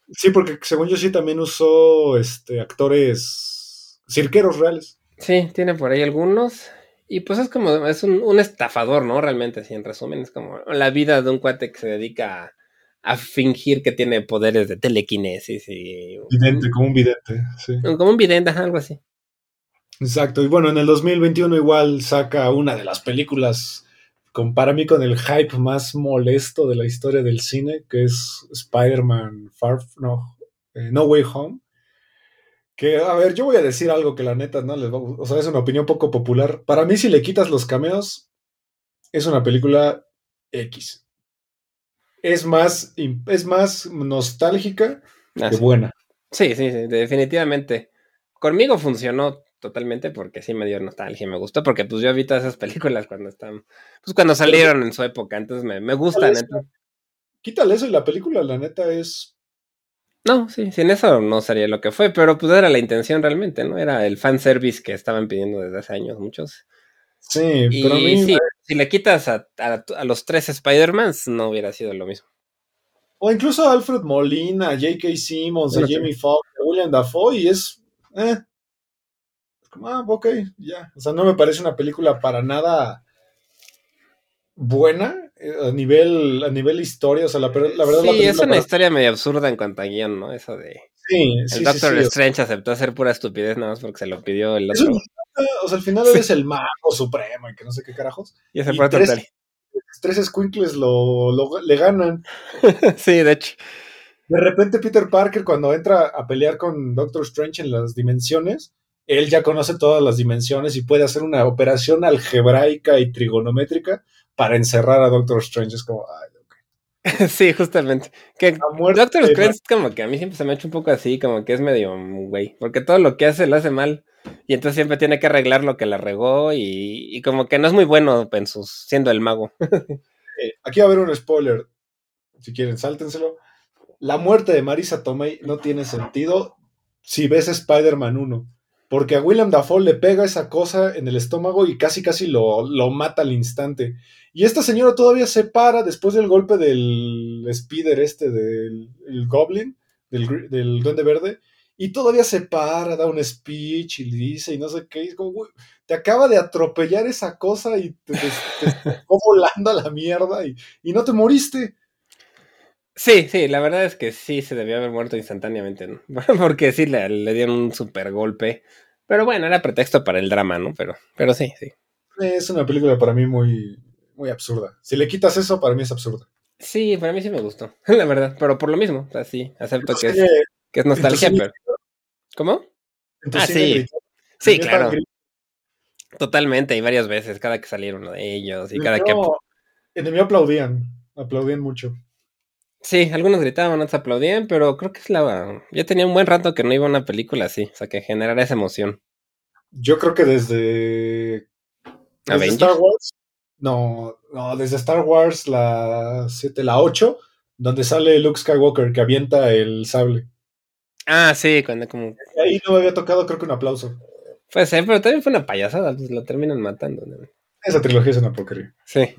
Sí, porque según yo sí también usó este, actores cirqueros reales. Sí, tiene por ahí algunos. Y pues es como, es un, estafador, ¿no? Realmente, sí, en resumen, es como la vida de un cuate que se dedica a, a fingir que tiene poderes de telequinesis y... Vidente, como un vidente, sí. Como un vidente, algo así. Exacto, y bueno, en el 2021 igual saca una de las películas mí con el hype más molesto de la historia del cine, que es Spider-Man Far no, eh, no Way Home. Que, a ver, yo voy a decir algo que la neta no les va O sea, es una opinión poco popular. Para mí, si le quitas los cameos, es una película X. Es más, es más nostálgica ah, que buena. Sí, sí, sí, definitivamente. Conmigo funcionó totalmente porque sí me dio nostalgia y me gustó porque pues yo vi todas esas películas cuando están, pues cuando salieron en su época, entonces me, me gustan. Quítale eso y la película, la neta es... No, sí, sin eso no sería lo que fue, pero pues era la intención realmente, ¿no? Era el fanservice que estaban pidiendo desde hace años muchos. Sí, pero a mí... si le quitas a, a, los tres Spider-Mans, no hubiera sido lo mismo. O incluso a Alfred Molina, J.K. Simmons, a Jamie Foxx, a William Dafoe, y es... Eh, ah, ok, ya. O sea, no me parece una película para nada buena eh, a nivel, a nivel historia. O sea, la, la verdad. Sí, es una historia medio absurda en cuanto a guion, ¿no? Eso de. Sí, el Doctor Strange aceptó hacer pura estupidez nada más porque se lo pidió el otro. o sea, al final es el mago supremo y que no sé qué carajos. Y ese fue tres, tres squinkles lo, le ganan. sí, de hecho. De repente Peter Parker cuando entra a pelear con Doctor Strange en las dimensiones, él ya conoce todas las dimensiones y puede hacer una operación algebraica y trigonométrica para encerrar a Doctor Strange. Es como, ay, Sí, justamente. Que Doctor Strange como que a mí siempre se me ha hecho un poco así, como que es medio güey, porque todo lo que hace lo hace mal y entonces siempre tiene que arreglar lo que le regó y, como que no es muy bueno en sus, siendo el mago. Aquí va a haber un spoiler, si quieren, sáltenselo. La muerte de Marisa Tomei no tiene sentido si ves Spider-Man 1 porque a William Dafoe le pega esa cosa en el estómago y casi casi lo, lo, mata al instante. Y esta señora todavía se para después del golpe del Spider este, del Goblin, del, Duende Verde, y todavía se para, da un speech y dice y no sé qué, es como, te acaba de atropellar esa cosa y te, te, volando a la mierda y, y no te moriste. Sí, sí, la verdad es que sí se debió haber muerto instantáneamente, ¿no? Porque sí le, le, dieron un super golpe. Pero bueno, era pretexto para el drama, ¿no? Pero, pero sí, sí. Es una película para mí muy, muy absurda. Si le quitas eso, para mí es absurda. Sí, para mí sí me gustó, la verdad. Pero por lo mismo, o sea, sí, acepto que es, que es nostalgia, pero. ¿Cómo? Ah, sí. Sí, claro. Totalmente, y varias veces, cada que salieron uno de ellos y cada que. En el mío aplaudían, aplaudían mucho. Sí, algunos gritaban, otros aplaudían, pero creo que es la. Ya tenía un buen rato que no iba a una película así, o sea, que generara esa emoción. Yo creo que desde. desde Star Wars. No, no, desde Star Wars, la 7, la 8, donde sale Luke Skywalker que avienta el sable. Ah, sí, cuando como. Ahí no me había tocado, creo que un aplauso. Pues sí, pero también fue una payasada, pues lo terminan matando. Esa trilogía es una porquería. Sí.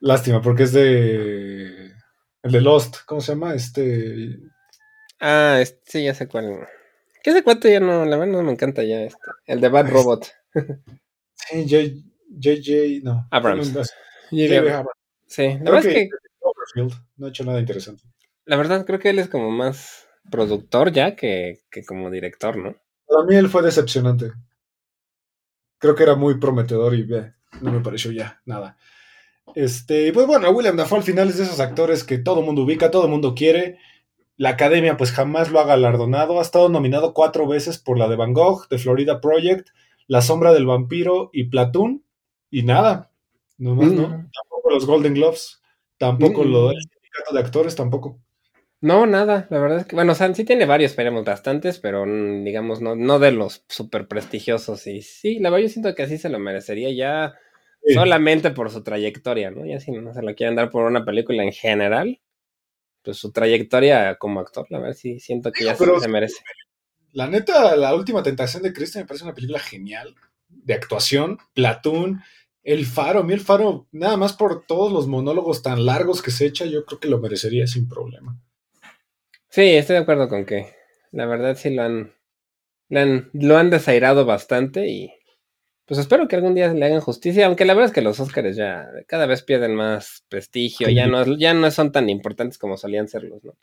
Lástima, porque es de el de Lost, ¿cómo se llama? Este. Ah, sí, ya sé cuál. Que ese cuate ya no, la verdad no me encanta ya este. El de Bad Robot. Sí, JJ, no. Abrams. J.J. Abrams. Sí, la verdad es que. No ha hecho nada interesante. La verdad, creo que él es como más productor ya que, que como director, ¿no? Para mí él fue decepcionante. Creo que era muy prometedor y ve, no me pareció ya nada. Este, pues bueno, William Dafoe al final es de esos actores que todo el mundo ubica, todo el mundo quiere. La academia pues jamás lo ha galardonado. Ha estado nominado cuatro veces por la de Van Gogh, de Florida Project, La Sombra del Vampiro y Platoon. Y nada, nomás, ¿no? Mm. Tampoco los Golden Gloves, tampoco Mm. lo del sindicato de actores, tampoco. No, nada, la verdad es que, bueno, o sea, sí tiene varios, esperemos bastantes, pero mm, digamos, no, no de los súper prestigiosos. Y sí, la verdad yo siento que así se lo merecería ya Sí. solamente por su trayectoria, ¿no? Ya si no se lo quieren dar por una película en general, pues su trayectoria como actor, la verdad sí siento que ya Pero- se merece. La neta, La Última Tentación de Cristo me parece una película genial de actuación, Platoon, El Faro. A mí El Faro, nada más por todos los monólogos tan largos que se echa, yo creo que lo merecería sin problema. Sí, estoy de acuerdo con que la verdad sí lo han, lo han, lo han desairado bastante y pues espero que algún día le hagan justicia, aunque la verdad es que los Oscars ya cada vez pierden más prestigio, ya no, ya no son tan importantes como solían serlos, ¿no?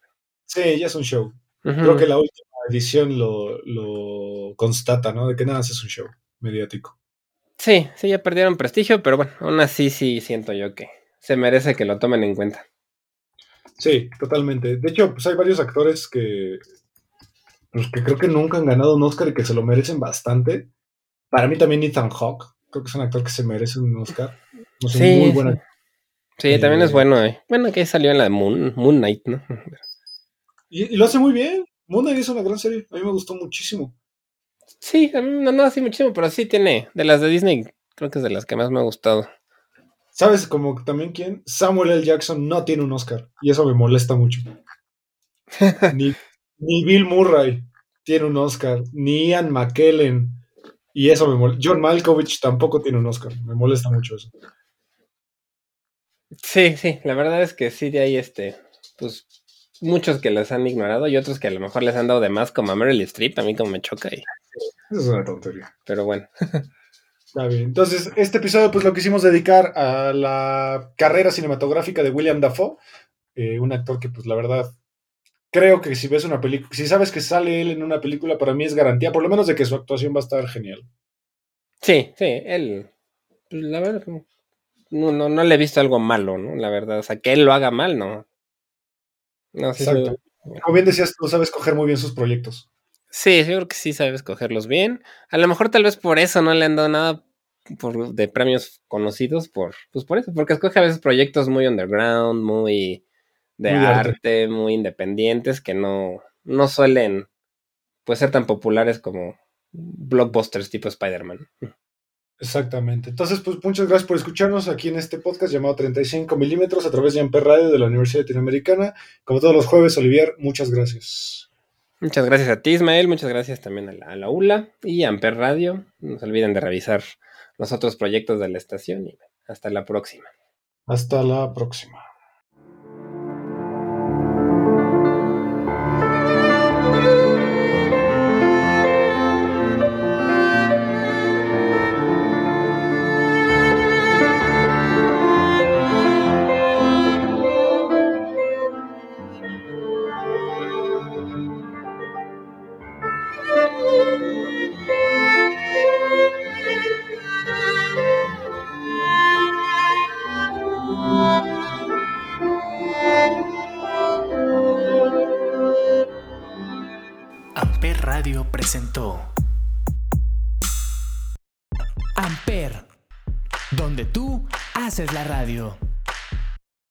Sí, ya es un show. Creo que la última edición lo, lo constata, ¿no? De que nada más es un show mediático. Sí, sí, ya perdieron prestigio, pero bueno, aún así sí siento yo que se merece que lo tomen en cuenta. Sí, totalmente. De hecho, pues hay varios actores que, pues, que creo que nunca han ganado un Oscar y que se lo merecen bastante. Para mí también Ethan Hawke, creo que es un actor que se merece un Oscar. No sé, Sí, muy sí. buena. Sí, también es Eh, bueno, eh. Bueno, que salió en la de Moon, Moon Knight, ¿no? Y, y lo hace muy bien. Moon Knight es una gran serie. A mí me gustó muchísimo. Sí, a mí no, no así muchísimo, pero sí tiene. De las de Disney, creo que es de las que más me ha gustado. ¿Sabes como también quién? Samuel L. Jackson no tiene un Oscar. Y eso me molesta mucho. Ni, ni Bill Murray tiene un Oscar. Ni Ian McKellen. Y eso me molesta. John Malkovich tampoco tiene un Oscar. Me molesta mucho eso. Sí, sí, la verdad es que sí, de ahí este, pues muchos que les han ignorado y otros que a lo mejor les han dado de más, como a Meryl Streep, a mí como me choca, y, Eso es una tontería. pero bueno. Está bien. Entonces, este episodio pues lo quisimos dedicar a la carrera cinematográfica de William Dafoe, eh, un actor que pues la verdad creo que si ves una película, si sabes que sale él en una película, para mí es garantía, por lo menos de que su actuación va a estar genial. Sí, sí, él, pues, la verdad, no, no, no, le he visto algo malo, ¿no? La verdad, o sea, que él lo haga mal, ¿no? No, sí, Exacto. Como bien decías, tú sabes coger muy bien sus proyectos. Sí, yo creo que sí sabes cogerlos bien. A lo mejor tal vez por eso no le han dado nada por, de premios conocidos, por, pues por eso, porque escoge a veces proyectos muy underground, muy de Muy arte. arte, muy independientes, que no, no suelen pues ser tan populares como blockbusters tipo Spider-Man. Exactamente. Entonces, pues muchas gracias por escucharnos aquí en este podcast llamado 35 milímetros a través de Amper Radio de la Universidad Latinoamericana. Como todos los jueves, Olivier, muchas gracias. Muchas gracias a ti, Ismael. Muchas gracias también a la, a la ULA y a Amper Radio. No se olviden de revisar los otros proyectos de la estación y hasta la próxima. Hasta la próxima.